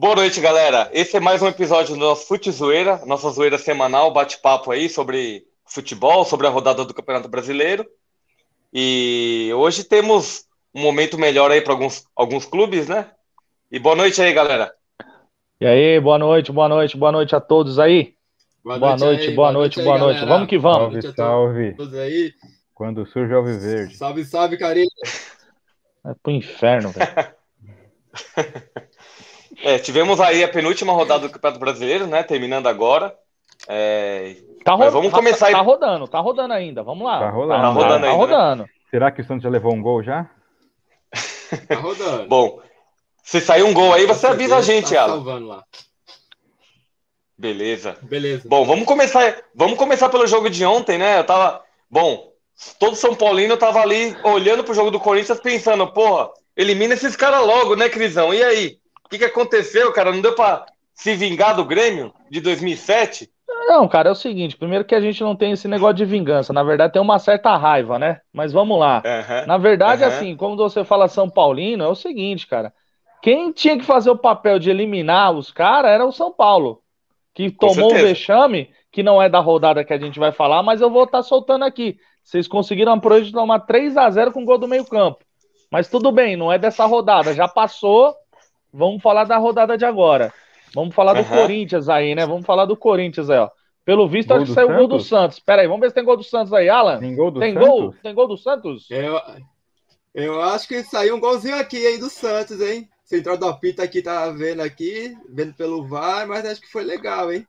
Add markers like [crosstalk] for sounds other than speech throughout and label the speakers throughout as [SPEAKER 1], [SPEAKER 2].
[SPEAKER 1] Boa noite, galera. Esse é mais um episódio do nosso Fute Zoeira, nossa zoeira semanal, bate-papo aí sobre futebol, sobre a rodada do Campeonato Brasileiro. E hoje temos um momento melhor aí para alguns, alguns clubes, né? E boa noite aí, galera.
[SPEAKER 2] E aí, boa noite, boa noite, boa noite a todos aí. Boa noite, boa noite, aí, boa noite, boa noite. Vamos que vamos.
[SPEAKER 3] Salve, salve. Todos aí. Quando surge o Alviverde.
[SPEAKER 4] Salve, salve, carinho.
[SPEAKER 2] É pro inferno, velho. [laughs]
[SPEAKER 1] é, tivemos aí a penúltima rodada do Campeonato Brasileiro, né? Terminando agora. É...
[SPEAKER 2] Tá, ro vamos começar tá, tá, rodando, tá rodando ainda. Vamos lá.
[SPEAKER 3] Tá rodando.
[SPEAKER 1] Tá rodando, tá, ainda, tá rodando. Né?
[SPEAKER 3] Será que o Santos já levou um gol já?
[SPEAKER 1] Tá rodando. Bom, se sair um gol aí, você avisa a gente, tá Alan. salvando lá. Beleza.
[SPEAKER 4] Beleza.
[SPEAKER 1] Bom, vamos começar, vamos começar pelo jogo de ontem, né? Eu tava, bom, todo São Paulino tava ali olhando pro jogo do Corinthians pensando, porra, elimina esses caras logo, né, Crisão? E aí? O que, que aconteceu, cara? Não deu pra se vingar do Grêmio de 2007?
[SPEAKER 2] Não, cara, é o seguinte: primeiro que a gente não tem esse negócio de vingança. Na verdade, tem uma certa raiva, né? Mas vamos lá. Uhum, Na verdade, uhum. assim, como você fala São Paulino, é o seguinte, cara. Quem tinha que fazer o papel de eliminar os caras era o São Paulo que Com tomou certeza. um vexame, que não é da rodada que a gente vai falar, mas eu vou estar tá soltando aqui. Vocês conseguiram a proeza de tomar 3 a 0 com gol do meio-campo. Mas tudo bem, não é dessa rodada, já passou. Vamos falar da rodada de agora. Vamos falar do uhum. Corinthians aí, né? Vamos falar do Corinthians aí, ó. Pelo visto, gol acho que saiu o gol do Santos. Pera aí, vamos ver se tem gol do Santos aí, Alan.
[SPEAKER 3] Tem gol do
[SPEAKER 2] tem
[SPEAKER 3] Santos?
[SPEAKER 2] Gol? Tem gol do Santos?
[SPEAKER 4] Eu, eu acho que saiu um golzinho aqui aí do Santos, hein? Central do apito aqui tá vendo aqui, vendo pelo VAR, mas acho que foi legal, hein?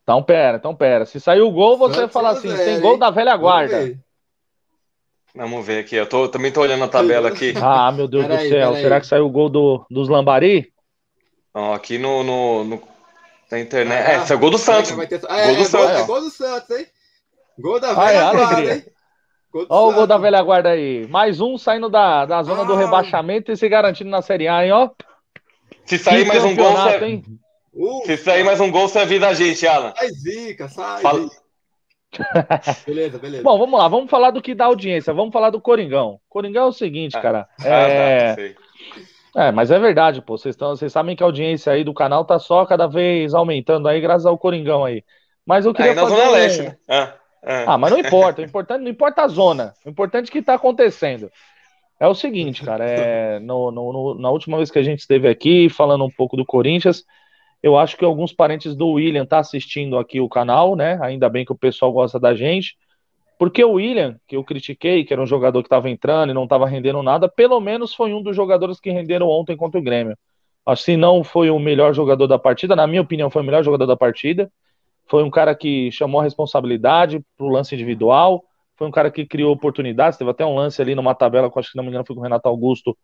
[SPEAKER 2] Então pera, então pera. Se sair o gol, você Santos fala assim, velho, tem gol hein? da velha guarda.
[SPEAKER 1] Vamos ver. Aqui, eu tô, também tô olhando a tabela aqui. [laughs]
[SPEAKER 2] Ah, meu Deus pera do aí, céu, será que saiu o gol do, dos Lambari?
[SPEAKER 1] Não, aqui no, no, no na internet. Ah, é, esse é o gol do Santos. Ter...
[SPEAKER 4] Ah, é, gol do é, Santos. É gol do Santos, hein? Gol da
[SPEAKER 2] velha ah, é, guarda, alegria. hein? Olha o gol da velha guarda aí. Mais um saindo da, da zona ah. do rebaixamento e se garantindo na Série A, hein, ó.
[SPEAKER 1] Se sair mais um gol, você... Uh, Se sair mais um gol, você avisa a gente, Alan.
[SPEAKER 4] Sai zica, sai. Fala... [laughs]
[SPEAKER 2] beleza, beleza. Bom, vamos lá, vamos falar do que dá audiência. Vamos falar do Coringão. Coringão é o seguinte, cara. Ah, é... Tá, é, mas é verdade, pô. Vocês, tão, vocês sabem que a audiência aí do canal tá só cada vez aumentando aí, graças ao Coringão aí. Mas eu queria.
[SPEAKER 1] Aí na fazer... Zona Leste, né?
[SPEAKER 2] Ah, ah. ah, mas não importa. O importante, não importa a zona. O importante é o que tá acontecendo. É o seguinte, cara, é, no, no, no, na última vez que a gente esteve aqui falando um pouco do Corinthians, eu acho que alguns parentes do William tá assistindo aqui o canal, né? Ainda bem que o pessoal gosta da gente. Porque o William, que eu critiquei, que era um jogador que estava entrando e não estava rendendo nada, pelo menos foi um dos jogadores que renderam ontem contra o Grêmio. Que não foi o melhor jogador da partida, na minha opinião, foi o melhor jogador da partida. Foi um cara que chamou a responsabilidade pro lance individual, foi um cara que criou oportunidades, teve até um lance ali numa tabela, que acho que não me engano foi com o Renato Augusto,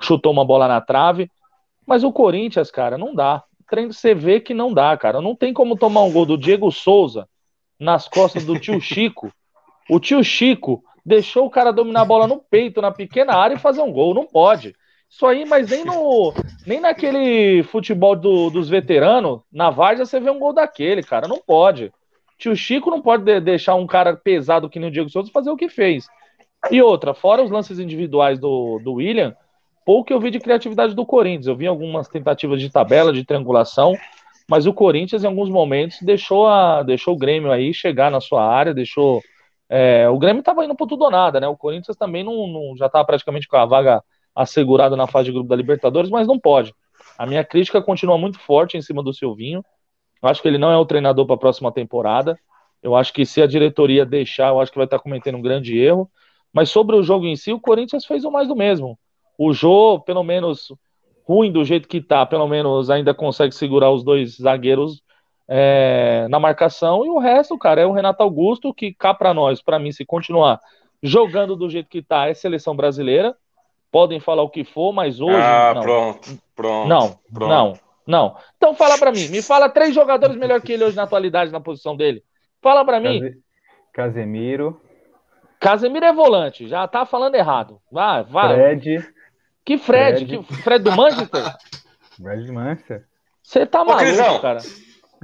[SPEAKER 2] chutou uma bola na trave. Mas o Corinthians, cara, não dá. Treino você vê que não dá, cara. Não tem como tomar um gol do Diego Souza nas costas do tio Chico. O tio Chico deixou o cara dominar a bola no peito, na pequena área e fazer um gol. Não pode. Isso aí, mas nem no nem naquele futebol do, dos veteranos, na Várzea você vê um gol daquele, cara. Não pode. Tio Chico não pode de deixar um cara pesado que nem o Diego Souza fazer o que fez. E outra, fora os lances individuais do, do William, pouco eu vi de criatividade do Corinthians. Eu vi algumas tentativas de tabela, de triangulação, mas o Corinthians, em alguns momentos, deixou, a, deixou o Grêmio aí chegar na sua área, deixou. É, o Grêmio estava indo por tudo ou nada, né? O Corinthians também não, não já estava praticamente com a vaga assegurada na fase de grupo da Libertadores, mas não pode. A minha crítica continua muito forte em cima do Silvinho. Eu acho que ele não é o treinador para a próxima temporada. Eu acho que se a diretoria deixar, eu acho que vai estar cometendo um grande erro. Mas sobre o jogo em si, o Corinthians fez o mais do mesmo. O Jô, pelo menos ruim do jeito que tá, pelo menos ainda consegue segurar os dois zagueiros é, na marcação. E o resto, cara, é o Renato Augusto, que cá para nós, para mim, se continuar jogando do jeito que tá, é seleção brasileira. Podem falar o que for, mas hoje.
[SPEAKER 1] Ah,
[SPEAKER 2] não.
[SPEAKER 1] pronto, pronto.
[SPEAKER 2] Não,
[SPEAKER 1] pronto.
[SPEAKER 2] não. Não. Então fala para mim. Me fala três jogadores melhor que ele hoje na atualidade na posição dele. Fala para mim.
[SPEAKER 3] Casemiro.
[SPEAKER 2] Casemiro é volante. Já tá falando errado. Vai, vai.
[SPEAKER 3] Fred.
[SPEAKER 2] Que Fred? Fred, que Fred do Manchester? [laughs]
[SPEAKER 3] Fred do Manchester.
[SPEAKER 2] Você tá maluco, cara.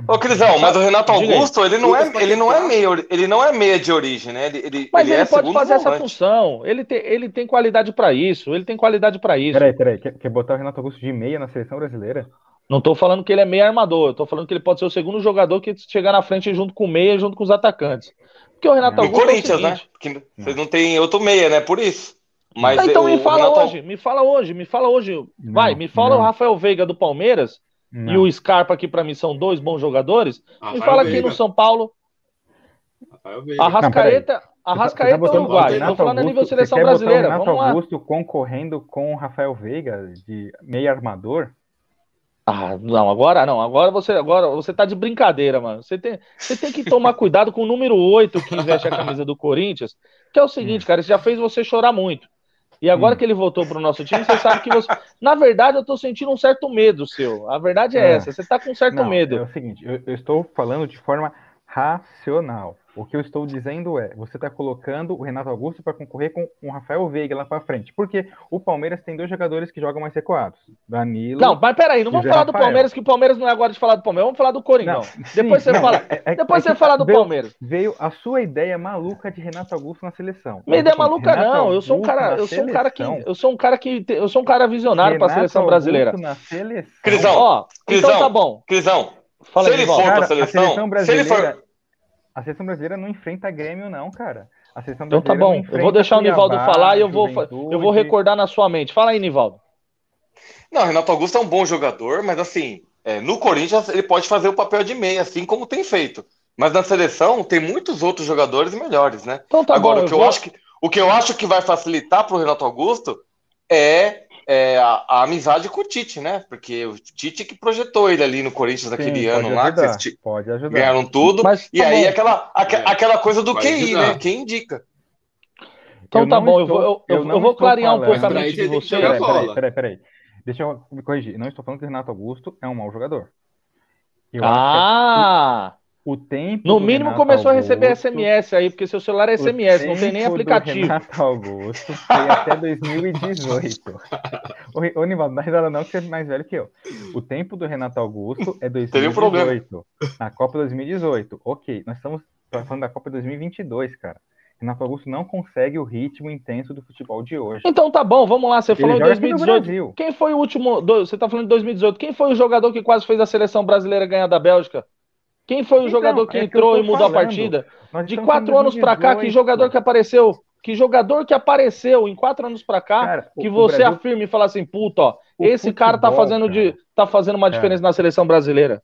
[SPEAKER 1] Ô, Crisão, mas o Renato Augusto, ele não, é, ele, não é meio, ele não é meia de origem, né? Ele, ele
[SPEAKER 2] mas
[SPEAKER 1] ele,
[SPEAKER 2] ele
[SPEAKER 1] é
[SPEAKER 2] pode fazer volante. essa função. Ele tem, ele tem qualidade para isso. Ele tem qualidade para isso.
[SPEAKER 3] Peraí, peraí. Quer, quer botar o Renato Augusto de meia na seleção brasileira?
[SPEAKER 2] Não tô falando que ele é meio armador, eu tô falando que ele pode ser o segundo jogador que chegar na frente junto com o meia, junto com os atacantes. Porque o Renato
[SPEAKER 1] No
[SPEAKER 2] Augusto é o
[SPEAKER 1] Corinthians, né?
[SPEAKER 2] seguinte,
[SPEAKER 1] Que vocês não tem outro meia, né? Por isso. Mas
[SPEAKER 2] Ah, então
[SPEAKER 1] o
[SPEAKER 2] me fala
[SPEAKER 1] Renato-
[SPEAKER 2] hoje, me fala hoje, me fala hoje. Vai, me fala
[SPEAKER 3] não.
[SPEAKER 2] o Rafael Veiga do Palmeiras e o Scarpa, que pra mim são dois bons jogadores. Me
[SPEAKER 4] Rafael
[SPEAKER 2] fala aqui
[SPEAKER 4] Veiga.
[SPEAKER 2] no São Paulo, a Rascaeta, a Rascaeta é Uruguai. Tô falando a nível seleção
[SPEAKER 3] você quer botar o
[SPEAKER 2] brasileira.
[SPEAKER 3] Renato
[SPEAKER 2] Vamos lá.
[SPEAKER 3] Augusto concorrendo com o Rafael Veiga de meio armador?
[SPEAKER 2] Ah, não, agora não. Agora você, agora você tá de brincadeira, mano. Você tem, você tem que tomar cuidado com o número 8 que investe a camisa do Corinthians, que é o seguinte, cara, isso já fez você chorar muito. E agora
[SPEAKER 3] Hum.
[SPEAKER 2] que ele voltou pro nosso time, você sabe que você. Na verdade, eu tô sentindo um certo medo seu. A verdade é
[SPEAKER 3] É.
[SPEAKER 2] essa. Você tá com um certo
[SPEAKER 3] Não,
[SPEAKER 2] medo.
[SPEAKER 3] É o seguinte, eu, eu estou falando de forma racional. O que eu estou dizendo é, você está colocando o Renato Augusto para concorrer com o Rafael Veiga lá para frente. Porque o Palmeiras tem dois jogadores que jogam mais recuados. Danilo.
[SPEAKER 2] Não, mas peraí, não vamos falar do
[SPEAKER 3] Rafael.
[SPEAKER 2] Palmeiras, que o Palmeiras não é agora de falar do Palmeiras. Vamos falar do Coringão.
[SPEAKER 3] Não,
[SPEAKER 2] Depois
[SPEAKER 3] sim,
[SPEAKER 2] você
[SPEAKER 3] não,
[SPEAKER 2] fala.
[SPEAKER 3] é- é-
[SPEAKER 2] Depois
[SPEAKER 3] é
[SPEAKER 2] você fala do
[SPEAKER 3] veio-
[SPEAKER 2] Palmeiras.
[SPEAKER 3] Veio a sua ideia maluca de Renato Augusto na seleção.
[SPEAKER 2] Minha ideia maluca
[SPEAKER 3] Renato
[SPEAKER 2] não, eu sou um
[SPEAKER 3] Augusto
[SPEAKER 2] cara, eu sou um cara que
[SPEAKER 3] seleção.
[SPEAKER 2] eu sou um cara que eu sou um cara visionário para a seleção
[SPEAKER 3] Augusto
[SPEAKER 2] brasileira.
[SPEAKER 3] Na seleção.
[SPEAKER 1] Crisão,
[SPEAKER 2] Ó, então
[SPEAKER 1] Crisão.
[SPEAKER 2] tá bom.
[SPEAKER 1] Crisão,
[SPEAKER 2] Fala
[SPEAKER 1] se
[SPEAKER 2] aí,
[SPEAKER 1] ele for pra
[SPEAKER 3] Cara, a
[SPEAKER 1] seleção, se ele for.
[SPEAKER 3] A seleção brasileira não enfrenta Grêmio, não, cara. A seleção
[SPEAKER 2] Então tá bom. Eu vou deixar o Nivaldo
[SPEAKER 3] Cuiabá,
[SPEAKER 2] falar e eu vou
[SPEAKER 3] Juventude.
[SPEAKER 2] eu vou recordar na sua mente. Fala aí, Nivaldo.
[SPEAKER 1] Não, Renato Augusto é um bom jogador, mas assim, é, no Corinthians ele pode fazer o papel de meia, assim como tem feito. Mas na seleção tem muitos outros jogadores melhores, né?
[SPEAKER 2] Então tá
[SPEAKER 1] Agora,
[SPEAKER 2] bom.
[SPEAKER 1] o, que
[SPEAKER 2] eu
[SPEAKER 1] eu
[SPEAKER 2] vou-
[SPEAKER 1] acho que, o que eu acho que vai facilitar pro Renato Augusto é, é a, a amizade com o Tite, né? Porque o Tite que projetou ele ali no Corinthians naquele ano
[SPEAKER 3] pode
[SPEAKER 1] lá, que
[SPEAKER 3] ajudar,
[SPEAKER 1] eles
[SPEAKER 3] Pode ajudar.
[SPEAKER 1] ganharam tudo.
[SPEAKER 2] Mas
[SPEAKER 1] E
[SPEAKER 2] tá
[SPEAKER 1] aí
[SPEAKER 2] bom.
[SPEAKER 1] aquela, aque-
[SPEAKER 4] É.
[SPEAKER 1] aquela coisa do QI,
[SPEAKER 4] ajudar.
[SPEAKER 1] né? Quem indica.
[SPEAKER 2] Então
[SPEAKER 3] Eu
[SPEAKER 2] tá bom, eu
[SPEAKER 3] estou-
[SPEAKER 2] vou, eu, eu-
[SPEAKER 3] não
[SPEAKER 2] eu vou clarear um pouco a mente
[SPEAKER 4] isso
[SPEAKER 2] de
[SPEAKER 4] jogar
[SPEAKER 3] Peraí, peraí, peraí, peraí. Deixa eu me corrigir. Não estou falando que o Renato Augusto é um mau jogador. Eu acho
[SPEAKER 2] Ah!
[SPEAKER 3] O tempo
[SPEAKER 2] No mínimo
[SPEAKER 3] Renato
[SPEAKER 2] começou a receber
[SPEAKER 3] Augusto-
[SPEAKER 2] SMS aí, porque seu celular é SMS, não tem nem aplicativo.
[SPEAKER 3] Renato Augusto foi até 2018. [laughs] Ô, Ô, Nivaldo, não dá risada não, que você é mais velho que eu. O tempo do Renato Augusto é [laughs]
[SPEAKER 1] Teve um problema.
[SPEAKER 3] 2018. Na Copa 2018. Ok, nós estamos falando da Copa 2022, cara. Renato Augusto não consegue o ritmo intenso do futebol de hoje.
[SPEAKER 2] Então tá bom, vamos lá. Você
[SPEAKER 3] Ele
[SPEAKER 2] falou em
[SPEAKER 3] joga aqui no
[SPEAKER 2] 2018.
[SPEAKER 3] Brasil.
[SPEAKER 2] Quem foi o último. do- Você tá falando de 2018. Quem foi o jogador que quase fez a seleção brasileira ganhar da Bélgica? Quem foi o
[SPEAKER 3] Então,
[SPEAKER 2] jogador que
[SPEAKER 3] é que
[SPEAKER 2] entrou
[SPEAKER 3] tô
[SPEAKER 2] e mudou a
[SPEAKER 3] falando.
[SPEAKER 2] partida?
[SPEAKER 3] Nós
[SPEAKER 2] De quatro anos pra cá, que
[SPEAKER 3] 2018.
[SPEAKER 2] jogador que apareceu? Que jogador que apareceu em quatro anos pra cá?
[SPEAKER 3] Cara,
[SPEAKER 2] que
[SPEAKER 3] o
[SPEAKER 2] você
[SPEAKER 3] Brasil-
[SPEAKER 2] afirma e fala assim, puta, ó, esse cara tá
[SPEAKER 3] futebol,
[SPEAKER 2] fazendo, de,
[SPEAKER 3] cara.
[SPEAKER 2] tá fazendo uma diferença na seleção brasileira.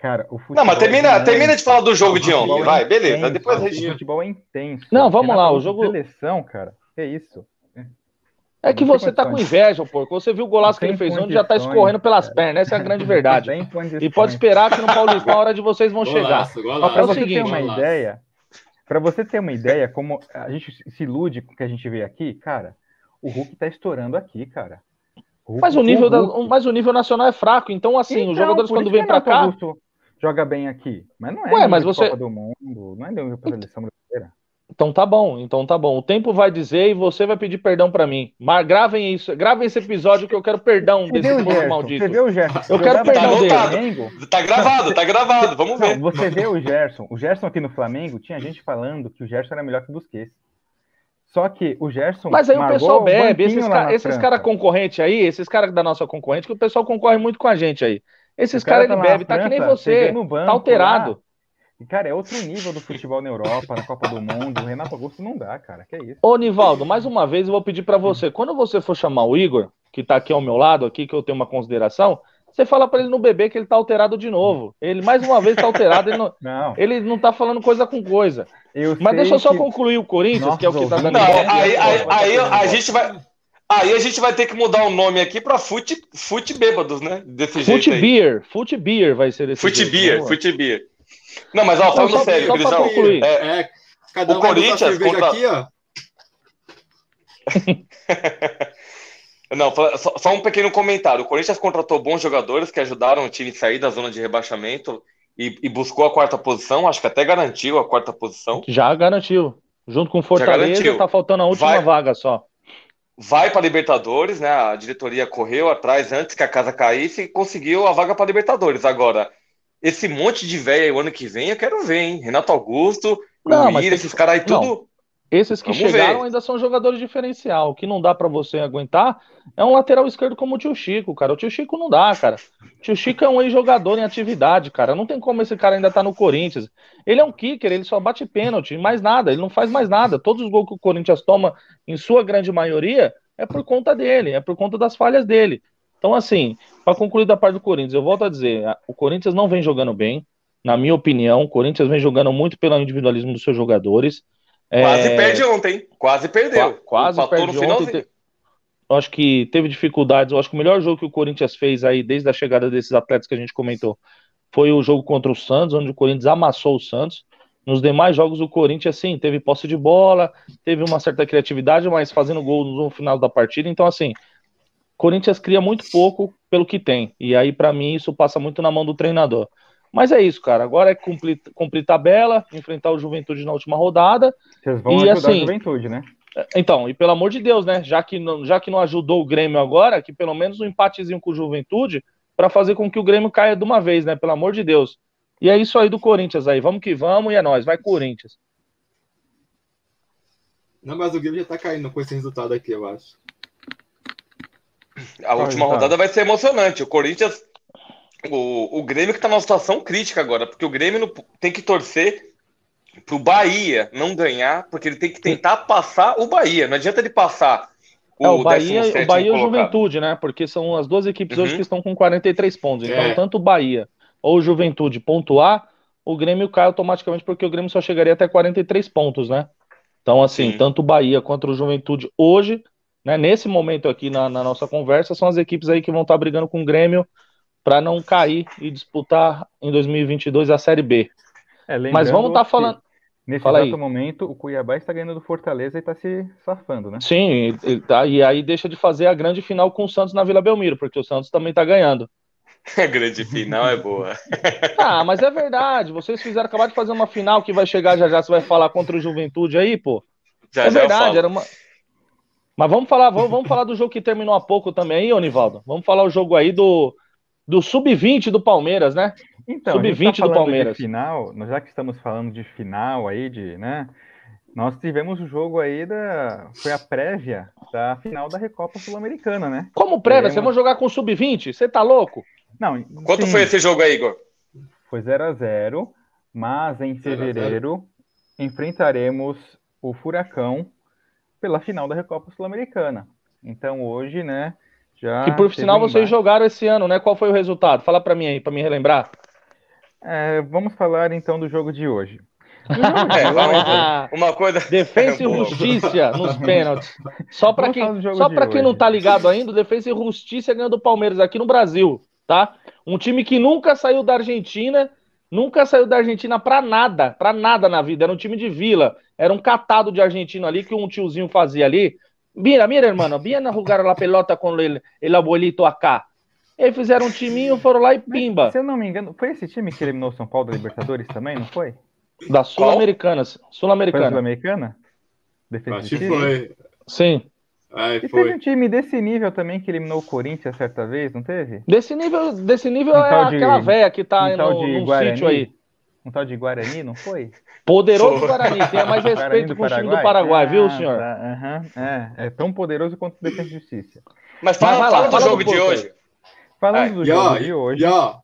[SPEAKER 3] Cara, o futebol
[SPEAKER 1] Não, mas termina,
[SPEAKER 3] é
[SPEAKER 1] termina de falar do jogo de ontem,
[SPEAKER 3] é
[SPEAKER 1] vai, beleza.
[SPEAKER 3] intenso,
[SPEAKER 1] Depois a
[SPEAKER 3] O
[SPEAKER 1] gente.
[SPEAKER 3] futebol é intenso.
[SPEAKER 2] Não, vamos lá, o jogo-
[SPEAKER 3] Seleção, cara. Que isso?
[SPEAKER 2] É que você tá com inveja, porco. Você viu o golaço que ele fez ontem, já tá escorrendo pelas
[SPEAKER 3] cara.
[SPEAKER 2] pernas. Essa é a grande [laughs] verdade. E pode esperar que no Paulistão a hora de vocês vão chegar.
[SPEAKER 4] Golaço, golaço.
[SPEAKER 2] É
[SPEAKER 3] você ter uma
[SPEAKER 4] golaço.
[SPEAKER 3] ideia, para você ter uma ideia, como a gente se ilude com o que a gente vê aqui, cara, o Hulk tá estourando aqui, cara. Hulk-
[SPEAKER 2] Mas o nível, da- mas o nível nacional é fraco. Então, assim,
[SPEAKER 3] Então,
[SPEAKER 2] os jogadores quando vêm
[SPEAKER 3] Renato
[SPEAKER 2] cá.
[SPEAKER 3] Augusto joga bem aqui. Mas não é
[SPEAKER 2] Ué, mas você-
[SPEAKER 3] Copa do Mundo, não é nível pra seleção.
[SPEAKER 2] Então tá bom, então tá bom. O tempo vai dizer e você vai pedir perdão pra mim. Mas gravem isso, gravem esse episódio que eu quero perdão
[SPEAKER 3] Você
[SPEAKER 2] desse povo maldito.
[SPEAKER 3] você vê o Gerson.
[SPEAKER 2] Eu quero
[SPEAKER 3] jogar
[SPEAKER 2] perdão
[SPEAKER 3] no
[SPEAKER 1] dele.
[SPEAKER 3] Flamengo,
[SPEAKER 1] Tá gravado, tá gravado, vamos ver.
[SPEAKER 3] Não, você vê o Gerson. O Gerson aqui no Flamengo, tinha gente falando que o Gerson era melhor que o Busquets. Só que o Gerson.
[SPEAKER 2] Mas aí o pessoal bebe, esses, ca- esses
[SPEAKER 3] França.
[SPEAKER 2] caras concorrentes aí, esses caras da nossa concorrente, que o pessoal concorre muito com a gente aí. Esses
[SPEAKER 3] cara
[SPEAKER 2] caras
[SPEAKER 3] tá
[SPEAKER 2] ele
[SPEAKER 3] na
[SPEAKER 2] bebe, tá que nem
[SPEAKER 3] França,
[SPEAKER 2] você,
[SPEAKER 3] no banco
[SPEAKER 2] tá alterado.
[SPEAKER 3] lá. E, Cara, é outro nível do futebol na Europa, na Copa do Mundo. O Renato Augusto não dá, cara. Que é isso.
[SPEAKER 2] Ô, Nivaldo, mais uma vez eu vou pedir pra você, quando você for chamar o Igor, que tá aqui ao meu lado, aqui, que eu tenho uma consideração, você fala pra ele não beber que ele tá alterado de novo. Ele, mais uma vez, tá alterado, ele não, [laughs]
[SPEAKER 3] Não.
[SPEAKER 2] ele não tá falando coisa com coisa.
[SPEAKER 3] Eu
[SPEAKER 2] Mas deixa eu só
[SPEAKER 3] que-
[SPEAKER 2] concluir o Corinthians, que é o que tá dando
[SPEAKER 1] Não,
[SPEAKER 2] ibope.
[SPEAKER 1] aí, aí, aí a gente vai. Aí a gente vai ter que mudar o nome aqui pra fute, fute bêbados, né? Desse jeito
[SPEAKER 2] Fute
[SPEAKER 1] aí.
[SPEAKER 2] Beer, Fute Beer vai ser esse
[SPEAKER 1] Fute
[SPEAKER 2] jeito.
[SPEAKER 1] beer,
[SPEAKER 2] lá.
[SPEAKER 1] fute beer. Não, mas ó, falando
[SPEAKER 2] só-
[SPEAKER 1] sério,
[SPEAKER 2] só
[SPEAKER 1] Grisão. É,
[SPEAKER 4] É, cada
[SPEAKER 1] O
[SPEAKER 4] um
[SPEAKER 1] Corinthians contra-
[SPEAKER 4] aqui, ó. [laughs]
[SPEAKER 1] Não, só, só um pequeno comentário. O Corinthians contratou bons jogadores que ajudaram o time a sair da zona de rebaixamento e, e buscou a quarta posição. Acho que até garantiu a quarta posição.
[SPEAKER 2] Já garantiu. Junto com Fortaleza,
[SPEAKER 1] garantiu.
[SPEAKER 2] tá faltando a última
[SPEAKER 1] Vai-
[SPEAKER 2] vaga só.
[SPEAKER 1] Vai para Libertadores, né? A diretoria correu atrás antes que a casa caísse e conseguiu a vaga para Libertadores. Agora, esse monte de velho aí o ano que vem, eu quero ver, hein? Renato Augusto,
[SPEAKER 2] Não, tem
[SPEAKER 1] esses caras aí,
[SPEAKER 2] não.
[SPEAKER 1] tudo.
[SPEAKER 2] Esses que
[SPEAKER 1] Vamos
[SPEAKER 2] chegaram
[SPEAKER 1] ver.
[SPEAKER 2] ainda são jogadores diferencial. O que não dá pra você aguentar é um lateral esquerdo como o tio Chico, cara. O tio Chico não dá, cara. O tio Chico é um ex-jogador em atividade, cara. Não tem como esse cara ainda tá no Corinthians. Ele é um kicker, ele só bate pênalti, mais nada. Ele não faz mais nada. Todos os gols que o Corinthians toma, em sua grande maioria, é por conta dele, é por conta das falhas dele. Então, assim, pra concluir da parte do Corinthians, eu volto a dizer, o Corinthians não vem jogando bem, na minha opinião. O Corinthians vem jogando muito pelo individualismo dos seus jogadores.
[SPEAKER 1] Quase
[SPEAKER 2] É,
[SPEAKER 1] perde ontem? Quase perdeu.
[SPEAKER 2] Qua- Quase
[SPEAKER 1] Empatou
[SPEAKER 2] perde ontem. te- Eu acho que teve dificuldades. Eu acho que o melhor jogo que o Corinthians fez aí, desde a chegada desses atletas que a gente comentou, foi o jogo contra o Santos, onde o Corinthians amassou o Santos. Nos demais jogos, o Corinthians, sim, teve posse de bola, teve uma certa criatividade, mas fazendo gol no final da partida. Então, assim, Corinthians cria muito pouco pelo que tem. E aí, pra mim, isso passa muito na mão do treinador. Mas é isso, cara. Agora é cumprir, cumprir tabela, enfrentar o Juventude na última rodada.
[SPEAKER 3] Vocês vão
[SPEAKER 2] E
[SPEAKER 3] ajudar
[SPEAKER 2] assim,
[SPEAKER 3] a juventude, né?
[SPEAKER 2] Então, e pelo amor de Deus, né? Já que não, já que não ajudou o Grêmio agora, que pelo menos um empatezinho com o Juventude para fazer com que o Grêmio caia de uma vez, né? Pelo amor de Deus. E é isso aí do Corinthians aí. Vamos que vamos e é nóis. Vai Corinthians.
[SPEAKER 4] Não, mas o Grêmio já tá caindo com esse resultado aqui, eu acho.
[SPEAKER 1] A última rodada vai ser emocionante. O Corinthians. O, o Grêmio que tá numa situação crítica agora, porque o Grêmio não- tem que torcer pro Bahia não ganhar, porque ele tem que tentar passar o Bahia. Não adianta ele passar o,
[SPEAKER 2] é, o Bahia,
[SPEAKER 1] 17º
[SPEAKER 2] o Bahia e o
[SPEAKER 1] colocado.
[SPEAKER 2] Juventude, né? Porque são as duas equipes hoje
[SPEAKER 1] Uhum.
[SPEAKER 2] que estão com 43 pontos. Então,
[SPEAKER 4] É.
[SPEAKER 2] tanto o Bahia ou o Juventude pontuar, o Grêmio cai automaticamente, porque o Grêmio só chegaria até 43 pontos, né? Então, assim,
[SPEAKER 1] Sim.
[SPEAKER 2] tanto o Bahia quanto o Juventude hoje, né, nesse momento aqui na, na nossa conversa, são as equipes aí que vão estar brigando com o Grêmio para não cair e disputar em 2022 a Série B.
[SPEAKER 3] É,
[SPEAKER 2] Mas vamos estar
[SPEAKER 3] que
[SPEAKER 2] falando.
[SPEAKER 3] Nesse
[SPEAKER 2] Fala
[SPEAKER 3] exato
[SPEAKER 2] aí.
[SPEAKER 3] momento, o Cuiabá está ganhando do Fortaleza e está se safando, né?
[SPEAKER 2] Sim, e, tá- e aí deixa de fazer a grande final com o Santos na Vila Belmiro, porque o Santos também tá ganhando. [laughs]
[SPEAKER 1] A grande final é boa. [laughs]
[SPEAKER 2] Ah, mas é verdade. Vocês fizeram acabar de fazer uma final que vai chegar já já. Você vai falar contra o Juventude aí, pô.
[SPEAKER 1] Já,
[SPEAKER 2] é
[SPEAKER 1] já eu
[SPEAKER 2] verdade,
[SPEAKER 1] falo.
[SPEAKER 2] era uma. Mas vamos falar, vamos, vamos falar do jogo que terminou há pouco também aí, ô Nivaldo. Vamos falar o jogo aí do, do Sub-20 do Palmeiras, né?
[SPEAKER 3] Então, a gente
[SPEAKER 2] Sub-20
[SPEAKER 3] tá
[SPEAKER 2] do Palmeiras.
[SPEAKER 3] de final, nós já que estamos falando de final aí, de, né? Nós tivemos o jogo aí da. Foi a prévia da final da Recopa Sul-Americana, né?
[SPEAKER 2] Como prévia,
[SPEAKER 3] Teremos-
[SPEAKER 2] vocês vão jogar com o Sub-20? Você tá louco?
[SPEAKER 3] Não,
[SPEAKER 1] Quanto
[SPEAKER 3] sim,
[SPEAKER 1] foi esse jogo aí, Igor?
[SPEAKER 3] Foi 0 a 0 mas em
[SPEAKER 4] 0 a 0.
[SPEAKER 3] fevereiro enfrentaremos o Furacão pela final da Recopa Sul-Americana. Então hoje, né? Já
[SPEAKER 2] que por sinal
[SPEAKER 3] um
[SPEAKER 2] vocês jogaram esse ano, né? Qual foi o resultado? Fala pra mim aí, pra me relembrar.
[SPEAKER 3] É, vamos falar então do jogo de hoje. No jogo de
[SPEAKER 1] É. Uma coisa. [laughs]
[SPEAKER 2] Defesa e [laughs]
[SPEAKER 1] Boa.
[SPEAKER 2] Justiça nos [laughs] pênaltis. Só
[SPEAKER 3] falar
[SPEAKER 2] quem, só pra quem
[SPEAKER 3] hoje.
[SPEAKER 2] não tá ligado ainda, Defesa e Justiça ganhou do Palmeiras aqui no Brasil, tá? Um time que nunca saiu da Argentina, nunca saiu da Argentina pra nada, pra nada na vida. Era um time de vila, era um catado de argentino ali que um tiozinho fazia ali. Mira, mira, hermano, viene a jugar la pelota com el, el abuelito acá. Eles fizeram um timinho, foram lá e pimba.
[SPEAKER 3] Se eu não me engano, foi esse time que eliminou o São Paulo da Libertadores também, não foi?
[SPEAKER 2] Da Sul-Americana. Sul-Americana.
[SPEAKER 3] Sul-Americana?
[SPEAKER 4] Acho que foi.
[SPEAKER 2] Sim.
[SPEAKER 4] Aí
[SPEAKER 3] E teve
[SPEAKER 4] foi.
[SPEAKER 3] um time desse nível também que eliminou o Corinthians certa vez, não teve?
[SPEAKER 2] Desse nível, desse nível
[SPEAKER 3] Um
[SPEAKER 2] é
[SPEAKER 3] de-
[SPEAKER 2] aquela véia que tá
[SPEAKER 3] um tal
[SPEAKER 2] no,
[SPEAKER 3] de
[SPEAKER 2] num
[SPEAKER 3] Guarani?
[SPEAKER 2] sítio aí.
[SPEAKER 3] Um tal de Guarani, não foi?
[SPEAKER 2] Poderoso
[SPEAKER 1] Foi.
[SPEAKER 2] Guarani, tenha mais [laughs] respeito com o time do Paraguai, viu,
[SPEAKER 3] Ah,
[SPEAKER 2] senhor?
[SPEAKER 3] tá, É, é tão poderoso quanto o Defesa e Justiça.
[SPEAKER 1] Mas
[SPEAKER 2] Mas
[SPEAKER 1] fala,
[SPEAKER 2] lá,
[SPEAKER 1] fala do
[SPEAKER 2] fala do
[SPEAKER 1] jogo de
[SPEAKER 2] Porto aí.
[SPEAKER 1] hoje.
[SPEAKER 3] Falando
[SPEAKER 1] Ai,
[SPEAKER 3] do
[SPEAKER 4] E
[SPEAKER 3] jogo
[SPEAKER 4] ó,
[SPEAKER 3] de hoje.
[SPEAKER 4] e ó,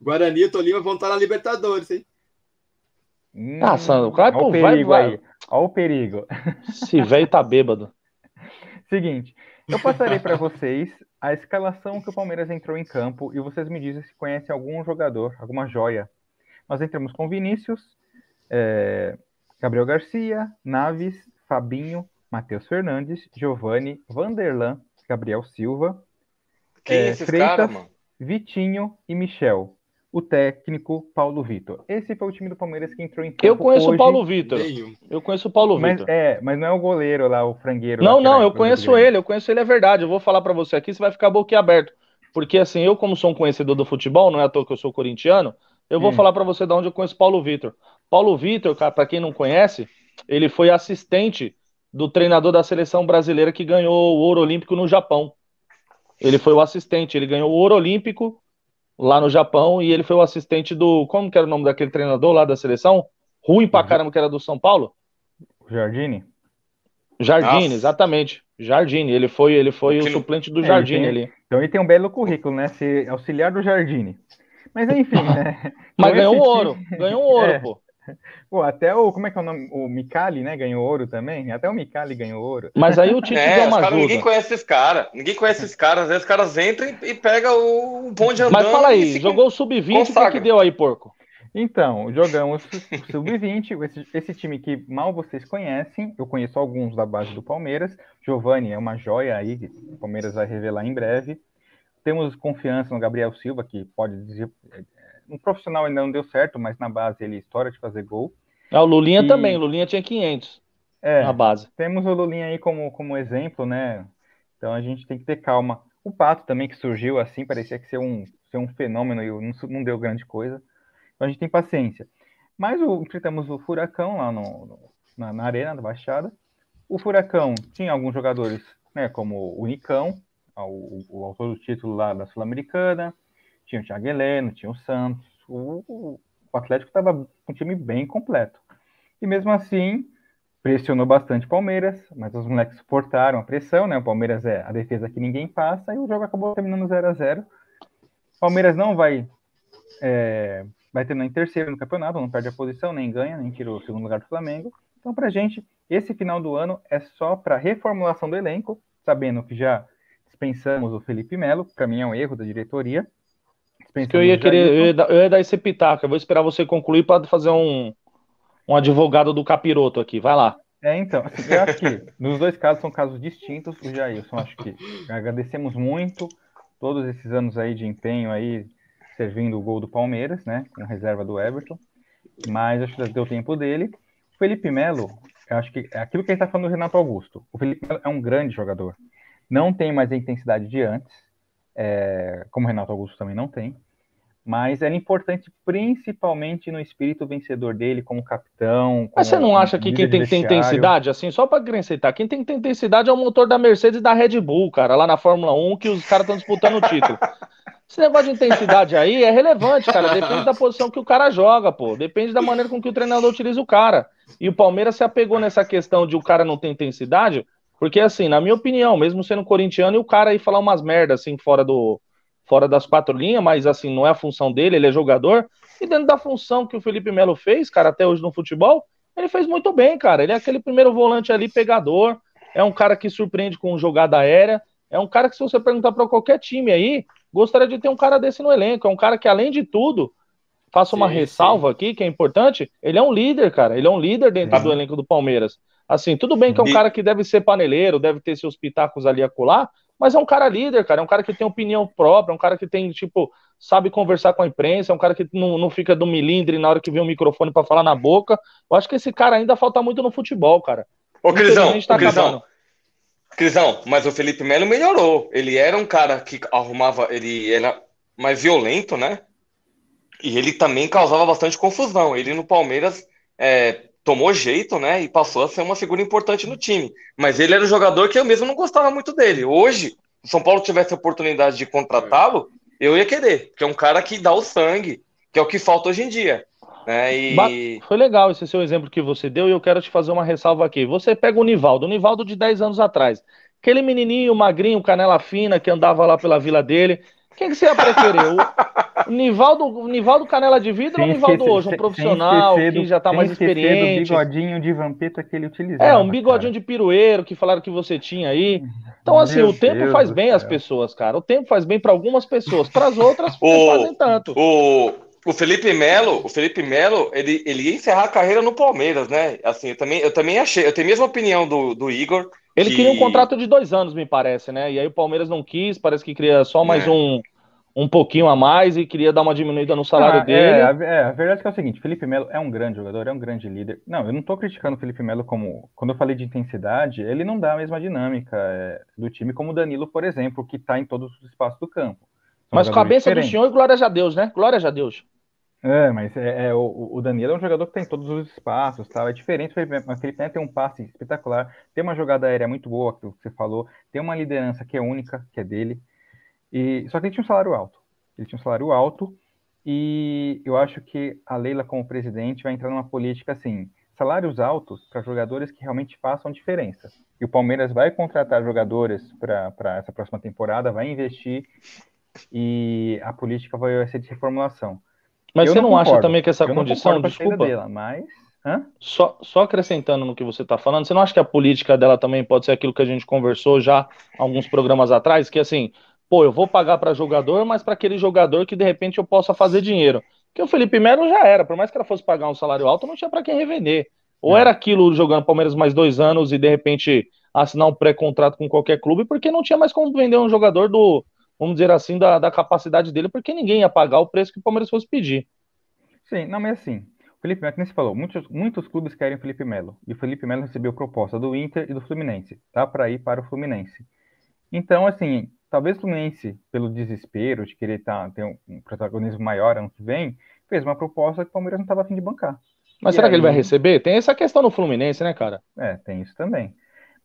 [SPEAKER 4] Guarani e Tolima vão estar na Libertadores, hein?
[SPEAKER 3] Hum,
[SPEAKER 2] Ah, Sandro, claro,
[SPEAKER 3] o
[SPEAKER 2] vai-
[SPEAKER 3] perigo
[SPEAKER 2] vai.
[SPEAKER 3] aí. Ó o perigo.
[SPEAKER 2] Esse velho tá bêbado.
[SPEAKER 3] Seguinte, eu passarei para [laughs] vocês a escalação que o Palmeiras entrou em campo e vocês me dizem se conhecem algum jogador, alguma joia. Nós entramos com Vinícius, é, Gabriel Garcia, Naves, Fabinho, Matheus Fernandes, Giovanni, Vanderlan, Gabriel Silva,
[SPEAKER 1] Quem é
[SPEAKER 3] É, Freitas.
[SPEAKER 1] mano?
[SPEAKER 3] Vitinho e Michel. O técnico Paulo Vitor. Esse foi o time do Palmeiras que entrou em campo
[SPEAKER 2] Eu conheço o
[SPEAKER 3] hoje,
[SPEAKER 2] Paulo Vitor. Eu conheço o Paulo
[SPEAKER 3] Mas,
[SPEAKER 2] Vitor.
[SPEAKER 3] é, mas não é o goleiro lá, o frangueiro.
[SPEAKER 2] Não, não, eu conheço ele, eu conheço ele, é verdade. Eu vou falar pra você aqui, você vai ficar boquiaberto. Porque assim, eu como sou um conhecedor do futebol, não é à toa que eu sou corintiano, eu vou
[SPEAKER 3] Hum.
[SPEAKER 2] falar pra você de onde eu conheço Paulo Vitor. Paulo Vitor, cara, pra quem não conhece, ele foi assistente do treinador da seleção brasileira que ganhou o ouro olímpico no Japão. Ele foi o assistente, ele ganhou o ouro olímpico lá no Japão e ele foi o assistente do, como que era o nome daquele treinador lá da seleção? Ruim pra
[SPEAKER 3] Uhum.
[SPEAKER 2] caramba que era do São Paulo?
[SPEAKER 3] O Jardine?
[SPEAKER 2] Jardine,
[SPEAKER 1] Nossa.
[SPEAKER 2] exatamente. Jardine, ele foi, ele foi o
[SPEAKER 1] Que não-
[SPEAKER 2] suplente do
[SPEAKER 3] É,
[SPEAKER 2] Jardine
[SPEAKER 3] tem-
[SPEAKER 2] ali.
[SPEAKER 3] Então ele tem um belo currículo, né? Ser auxiliar do Jardine. Mas enfim, [laughs] né?
[SPEAKER 2] Mas
[SPEAKER 3] Então,
[SPEAKER 2] ganhou um ouro, ganhou um ouro, [laughs]
[SPEAKER 3] É.
[SPEAKER 2] pô. [laughs]
[SPEAKER 3] Pô, até o. Como é que é o nome? O Mikali, né? Ganhou ouro também. Até o Mikali ganhou ouro.
[SPEAKER 2] Mas aí o Tite [laughs]
[SPEAKER 1] É,
[SPEAKER 2] uma
[SPEAKER 1] ninguém
[SPEAKER 2] ajuda.
[SPEAKER 1] conhece esses caras. Ninguém conhece esses caras. Às vezes os caras entram e, e pegam o bonde andando.
[SPEAKER 2] Mas fala aí, jogou o sub-20, o que, deu aí, porco?
[SPEAKER 3] Então, jogamos o Sub-20, esse, esse time que mal vocês conhecem, eu conheço alguns da base do Palmeiras. Giovani é uma joia aí, que o Palmeiras vai revelar em breve. Temos confiança no Gabriel Silva, que pode dizer. No profissional ainda não deu certo, mas na base ele estoura de fazer gol.
[SPEAKER 2] É, o Lulinha
[SPEAKER 3] E-
[SPEAKER 2] também, o Lulinha tinha 500
[SPEAKER 3] É,
[SPEAKER 2] na base.
[SPEAKER 3] temos o Lulinha aí como, como exemplo, né? Então a gente tem que ter calma. O Pato também que surgiu assim, parecia que ser um, ser um fenômeno e não, não deu grande coisa. Então a gente tem paciência. Mas o, enfrentamos o Furacão lá no, no- na, na arena da Baixada. O Furacão tinha alguns jogadores, né? Como o Nicão, o, o autor do título lá da Sul-Americana. Tinha o Thiago Heleno, tinha o Santos. O, o- Atlético estava com um time bem completo. E mesmo assim, pressionou bastante o Palmeiras, mas os moleques suportaram a pressão, né? O Palmeiras é a defesa que ninguém passa e o jogo acabou terminando 0 a 0 O Palmeiras não vai é, vai terminar em terceiro no campeonato, não perde a posição, nem ganha, nem tira o segundo lugar do Flamengo. Então, pra gente, esse final do ano é só para reformulação do elenco, sabendo que já dispensamos o Felipe Melo, para mim é um erro da diretoria.
[SPEAKER 2] Que eu ia querer, eu ia, dar, eu ia dar esse pitaco. Eu vou esperar você concluir para fazer um, um advogado do capiroto aqui. Vai lá.
[SPEAKER 3] É, então, eu acho que nos dois casos são casos distintos. O Jailson, acho que agradecemos muito todos esses anos aí de empenho aí, servindo o gol do Palmeiras, né, com reserva do Everton, mas acho que deu tempo dele. O Felipe Melo, eu acho que é aquilo que a gente tá falando do Renato Augusto. O Felipe Melo é um grande jogador. Não tem mais a intensidade de antes, é, como o Renato Augusto também não tem, mas era importante principalmente no espírito vencedor dele como capitão.
[SPEAKER 2] Mas você
[SPEAKER 3] como
[SPEAKER 2] não acha que quem tem que ter intensidade, assim, só para acrescentar, quem tem que ter intensidade é o motor da Mercedes e da Red Bull, cara, lá na Fórmula 1, que os caras estão disputando o título. [laughs] Esse negócio de intensidade aí é relevante, cara. Depende da posição que o cara joga, pô. Depende da maneira com que o treinador utiliza o cara. E o Palmeiras se apegou nessa questão de o cara não ter intensidade, porque, assim, na minha opinião, mesmo sendo corintiano, e o cara aí falar umas merdas, assim, fora do. Fora das quatro linhas, mas assim, não é a função dele, ele é jogador. E dentro da função que o Felipe Melo fez, cara, até hoje no futebol, ele fez muito bem, cara. Ele é aquele primeiro volante ali pegador, é um cara que surpreende com jogada aérea, é um cara que se você perguntar para qualquer time aí, gostaria de ter um cara desse no elenco. É um cara que além de tudo, faço uma
[SPEAKER 1] Sim,
[SPEAKER 2] ressalva aqui que é importante, ele é um líder, cara. Ele é um líder dentro
[SPEAKER 3] Sim.
[SPEAKER 2] do elenco do Palmeiras. Assim, tudo bem que é um
[SPEAKER 1] E-
[SPEAKER 2] cara que deve ser paneleiro, deve ter seus pitacos ali a colar, mas é um cara líder, cara. É um cara que tem opinião própria, é um cara que tem, tipo, sabe conversar com a imprensa, é um cara que não, não fica do milindre na hora que vê um microfone para falar na boca. Eu acho que esse cara ainda falta muito no futebol, cara.
[SPEAKER 1] Ô, Crisão,
[SPEAKER 2] tá
[SPEAKER 1] ô, Crisão. Crisão, mas o Felipe Melo melhorou. Ele era um cara que arrumava, ele era mais violento, né? E ele também causava bastante confusão. Ele no Palmeiras é, tomou jeito, né? E passou a ser uma figura importante no time. Mas ele era um jogador que eu mesmo não gostava muito dele. Hoje, se o São Paulo tivesse a oportunidade de contratá-lo, eu ia querer, porque é um cara que dá o sangue, que é o que falta hoje em dia. Né? E
[SPEAKER 2] Foi legal esse seu exemplo que você deu e eu quero te fazer uma ressalva aqui. Você pega o Nivaldo, o Nivaldo de 10 anos atrás. Aquele menininho, magrinho, canela fina, que andava lá pela vila dele. Quem que você ia preferir? O, o [laughs] Nivaldo, o Nivaldo Canela de Vidro ou o Nivaldo
[SPEAKER 3] esquecer-
[SPEAKER 2] hoje? Um profissional
[SPEAKER 3] esquecer
[SPEAKER 2] que
[SPEAKER 3] do-
[SPEAKER 2] já tá
[SPEAKER 3] sem
[SPEAKER 2] mais experiente.
[SPEAKER 3] do bigodinho de vampeta que ele utilizava.
[SPEAKER 2] É, um bigodinho
[SPEAKER 3] cara.
[SPEAKER 2] de pirueiro que falaram que você tinha aí. Então, assim,
[SPEAKER 3] Meu
[SPEAKER 2] o tempo
[SPEAKER 3] Deus
[SPEAKER 2] faz
[SPEAKER 3] do
[SPEAKER 2] bem às pessoas, cara. O tempo faz bem para algumas pessoas, para as [laughs] outras não
[SPEAKER 1] Ô,
[SPEAKER 2] fazem tanto.
[SPEAKER 1] O, o Felipe Melo, o Felipe Melo, ele, ele ia encerrar a carreira no Palmeiras, né? Assim, eu também, eu também achei, eu tenho a mesma opinião do, do Igor.
[SPEAKER 2] Ele
[SPEAKER 1] que-
[SPEAKER 2] queria um contrato de dois anos, me parece, né? E aí o Palmeiras não quis, parece que queria só mais
[SPEAKER 1] É.
[SPEAKER 2] um, um pouquinho a mais e queria dar uma diminuída no salário
[SPEAKER 3] Ah,
[SPEAKER 2] dele.
[SPEAKER 3] É a, é, a verdade é que é o seguinte, Felipe Melo é um grande jogador, é um grande líder. Não, eu não tô criticando o Felipe Melo como. Quando eu falei de intensidade, ele não dá a mesma dinâmica é, do time como o Danilo, por exemplo, que tá em todos os espaços do campo. São
[SPEAKER 2] Mas com a
[SPEAKER 3] jogadores
[SPEAKER 2] benção do
[SPEAKER 3] diferentes.
[SPEAKER 2] senhor e glória a Deus, né? Glória a Deus.
[SPEAKER 3] É, mas é, é, o, o Danilo é um jogador que tem todos os espaços, tá? É diferente, mas Felipe Melo tem um passe espetacular, tem uma jogada aérea muito boa, que você falou, tem uma liderança que é única, que é dele, e só que ele tinha um salário alto. Ele tinha um salário alto, e eu acho que a Leila, como presidente, vai entrar numa política assim: salários altos para jogadores que realmente façam diferença. E o Palmeiras vai contratar jogadores para essa próxima temporada, vai investir e a política vai ser de reformulação.
[SPEAKER 2] Mas
[SPEAKER 3] Eu
[SPEAKER 2] você não, acha também que essa
[SPEAKER 3] Eu
[SPEAKER 2] condição, desculpa,
[SPEAKER 3] dela, mas Hã?
[SPEAKER 2] só, só acrescentando no que você está falando, você não acha que a política dela também pode ser aquilo que a gente conversou já alguns programas atrás, que assim, pô, eu vou pagar para jogador, mas para aquele jogador que de repente eu possa fazer dinheiro. Porque o Felipe Melo já era, por mais que ela fosse pagar um salário alto, não tinha para quem revender. Ou era aquilo jogando Palmeiras mais dois anos e de repente assinar um pré-contrato com qualquer clube, porque não tinha mais como vender um jogador do, vamos dizer assim, da, da capacidade dele, porque ninguém ia pagar o preço que o Palmeiras fosse pedir.
[SPEAKER 3] Sim, não, mas assim, o Felipe Melo, como você falou, muitos, muitos clubes querem o Felipe Melo. E o Felipe Melo recebeu proposta do Inter e do Fluminense, tá? Para ir para o Fluminense. Então, assim, talvez o Fluminense, pelo desespero de querer tá, ter um, protagonismo maior ano que vem, fez uma proposta que o Palmeiras não estava afim de bancar.
[SPEAKER 2] Mas
[SPEAKER 3] E
[SPEAKER 2] será que ele vai
[SPEAKER 3] aí?
[SPEAKER 2] receber? Tem essa questão no Fluminense, né, cara?
[SPEAKER 3] É, tem isso também.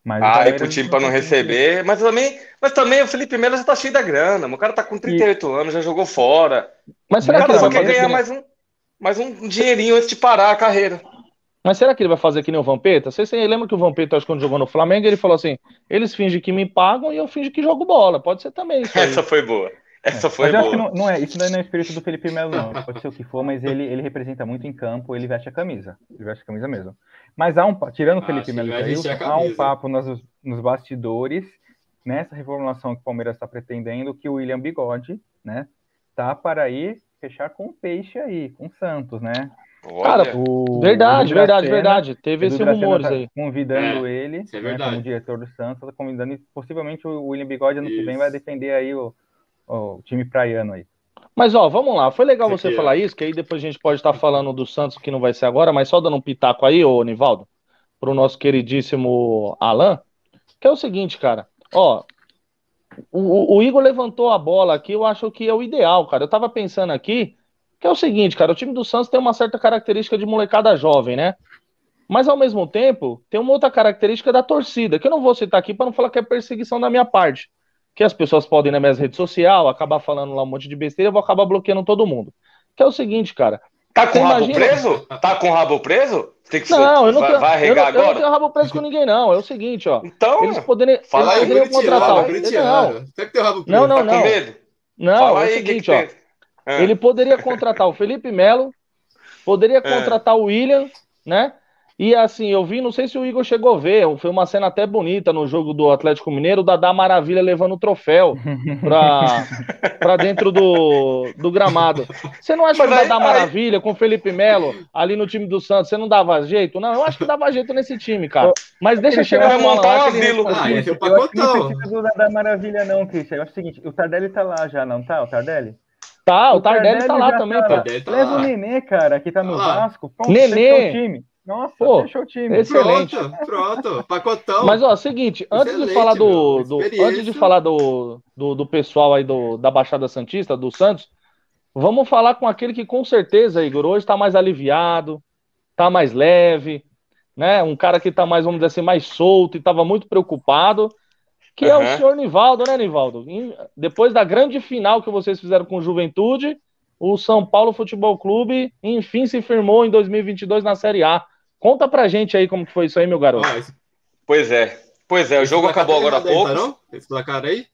[SPEAKER 3] Mas o
[SPEAKER 1] Ah, é
[SPEAKER 3] Palmeiras
[SPEAKER 1] pro time pra não
[SPEAKER 3] tem-
[SPEAKER 1] receber. Mas também, mas também o Felipe Melo já tá cheio da grana. O cara tá com 38 anos, já jogou fora.
[SPEAKER 2] Mas
[SPEAKER 1] O
[SPEAKER 2] será, que
[SPEAKER 1] cara
[SPEAKER 2] ele
[SPEAKER 1] só
[SPEAKER 2] vai
[SPEAKER 1] quer
[SPEAKER 2] fazer
[SPEAKER 1] ganhar
[SPEAKER 2] que
[SPEAKER 1] mais um, mais um dinheirinho antes de parar a carreira.
[SPEAKER 2] Mas será que ele vai fazer que nem o Vampeta? Você, você lembra que o Vampeta, acho que quando jogou no Flamengo, ele falou assim: eles fingem que me pagam e eu finjo que jogo bola. Pode ser também isso [laughs] aí.
[SPEAKER 1] Essa foi boa. Essa foi
[SPEAKER 3] Mas eu acho que
[SPEAKER 1] boa.
[SPEAKER 3] não, não é, isso não é o espírito do Felipe Melo, não. Pode ser o que for, mas ele, ele representa muito em campo, ele veste a camisa. Ele veste a camisa mesmo. Mas há um, tirando o
[SPEAKER 4] Ah,
[SPEAKER 3] Felipe
[SPEAKER 4] que
[SPEAKER 3] Melo e há um papo nos, nos bastidores, nessa reformulação que o Palmeiras está pretendendo, que o William Bigode, né, tá para ir fechar com o Peixe aí, com o Santos, né?
[SPEAKER 2] Cara,
[SPEAKER 3] O,
[SPEAKER 2] Verdade,
[SPEAKER 3] o
[SPEAKER 2] verdade, verdade. Teve esses
[SPEAKER 3] Dracena
[SPEAKER 2] rumores
[SPEAKER 3] tá
[SPEAKER 2] aí.
[SPEAKER 3] Convidando
[SPEAKER 4] É,
[SPEAKER 3] ele,
[SPEAKER 4] isso é
[SPEAKER 3] né, como diretor do Santos, tá convidando e possivelmente o William Bigode ano que vem
[SPEAKER 4] Isso.
[SPEAKER 3] vai defender aí o, o time praiano aí.
[SPEAKER 2] Mas ó, vamos lá. Foi legal você
[SPEAKER 4] aqui,
[SPEAKER 2] falar isso, que aí depois a gente pode estar falando do Santos, que não vai ser agora, mas só dando um pitaco aí, ô Nivaldo, pro nosso queridíssimo Alan, que é o seguinte, cara. Ó, o, o Igor levantou a bola aqui, eu acho que é o ideal, cara. Eu tava pensando aqui, que é o seguinte, cara, o time do Santos tem uma certa característica de molecada jovem, né? Mas ao mesmo tempo, tem uma outra característica da torcida, que eu não vou citar aqui para não falar que é perseguição da minha parte. Que as pessoas podem ir nas minhas redes sociais, acabar falando lá um monte de besteira, eu vou acabar bloqueando todo mundo. Que é o seguinte, cara.
[SPEAKER 1] tá com o rabo
[SPEAKER 2] imagina-
[SPEAKER 1] preso? Tá com o rabo preso? Tem que
[SPEAKER 2] Não, eu não
[SPEAKER 1] vai,
[SPEAKER 2] tenho,
[SPEAKER 1] vai
[SPEAKER 2] eu
[SPEAKER 1] arregar
[SPEAKER 2] não, eu não
[SPEAKER 1] agora?
[SPEAKER 2] tenho rabo preso com ninguém, não. É o seguinte, ó.
[SPEAKER 1] Então,
[SPEAKER 2] Eles poderiam,
[SPEAKER 1] Fala
[SPEAKER 2] eles
[SPEAKER 1] aí,
[SPEAKER 2] poderiam contratar. o- Não,
[SPEAKER 4] tem o rabo preso.
[SPEAKER 2] Não, não,
[SPEAKER 1] tá com medo?
[SPEAKER 2] não,
[SPEAKER 1] Fala
[SPEAKER 2] é o
[SPEAKER 1] aí, o que
[SPEAKER 2] seguinte,
[SPEAKER 1] que
[SPEAKER 2] ó.
[SPEAKER 1] Ah,
[SPEAKER 2] Ele poderia contratar o Felipe Melo, poderia [laughs] contratar o William, né? E assim, eu vi, não sei se o Igor chegou a ver, foi uma cena até bonita no jogo do Atlético Mineiro, o Dadá Maravilha levando o troféu pra, [laughs] pra dentro do, do gramado. Você não acha
[SPEAKER 1] Mas
[SPEAKER 2] que o Dadá
[SPEAKER 1] aí-
[SPEAKER 2] Maravilha com o Felipe Melo ali no time do Santos, você não dava jeito? Não, eu acho que dava jeito nesse time, cara. Mas deixa chegar
[SPEAKER 1] vai montar um
[SPEAKER 2] ele
[SPEAKER 1] asilo.
[SPEAKER 4] Ah, esse é o
[SPEAKER 3] Eu acho que não
[SPEAKER 4] pacotão.
[SPEAKER 3] precisa da, da maravilha, não, Christian. Eu acho o seguinte, o Tardelli tá lá já, não tá? O Tardelli?
[SPEAKER 2] Tá, o Tardelli tá lá
[SPEAKER 3] já
[SPEAKER 2] também,
[SPEAKER 3] tá
[SPEAKER 2] pô.
[SPEAKER 3] lá.
[SPEAKER 4] Tardelli tá
[SPEAKER 3] Leva
[SPEAKER 4] lá.
[SPEAKER 3] o Nenê, cara, que tá no
[SPEAKER 4] Tá lá.
[SPEAKER 3] Vasco. Pronto,
[SPEAKER 2] Nenê.
[SPEAKER 3] o time. Nossa,
[SPEAKER 2] Pô,
[SPEAKER 3] fechou o time.
[SPEAKER 2] Excelente.
[SPEAKER 4] Pronto, pronto. Pacotão.
[SPEAKER 2] Mas ó, seguinte, antes de
[SPEAKER 4] Excelente,
[SPEAKER 2] falar do, do- antes de falar do, do, do pessoal aí do, da Baixada Santista, do Santos, vamos falar com aquele que com certeza, Igor, hoje tá mais aliviado, tá mais leve, né? Um cara que tá mais, vamos dizer assim, mais solto e tava muito preocupado, que é o senhor Nivaldo, né, Nivaldo? Depois da grande final que vocês fizeram com o Juventude, o São Paulo Futebol Clube enfim se firmou em 2022 na Série A. Conta pra gente aí como que foi isso aí, meu garoto.
[SPEAKER 4] Ó, esse-
[SPEAKER 1] Pois é. Pois é, o
[SPEAKER 4] esse
[SPEAKER 1] jogo acabou
[SPEAKER 4] tá
[SPEAKER 1] agora há
[SPEAKER 4] aí,
[SPEAKER 1] pouco.
[SPEAKER 4] Tá, não? Esse placar aí?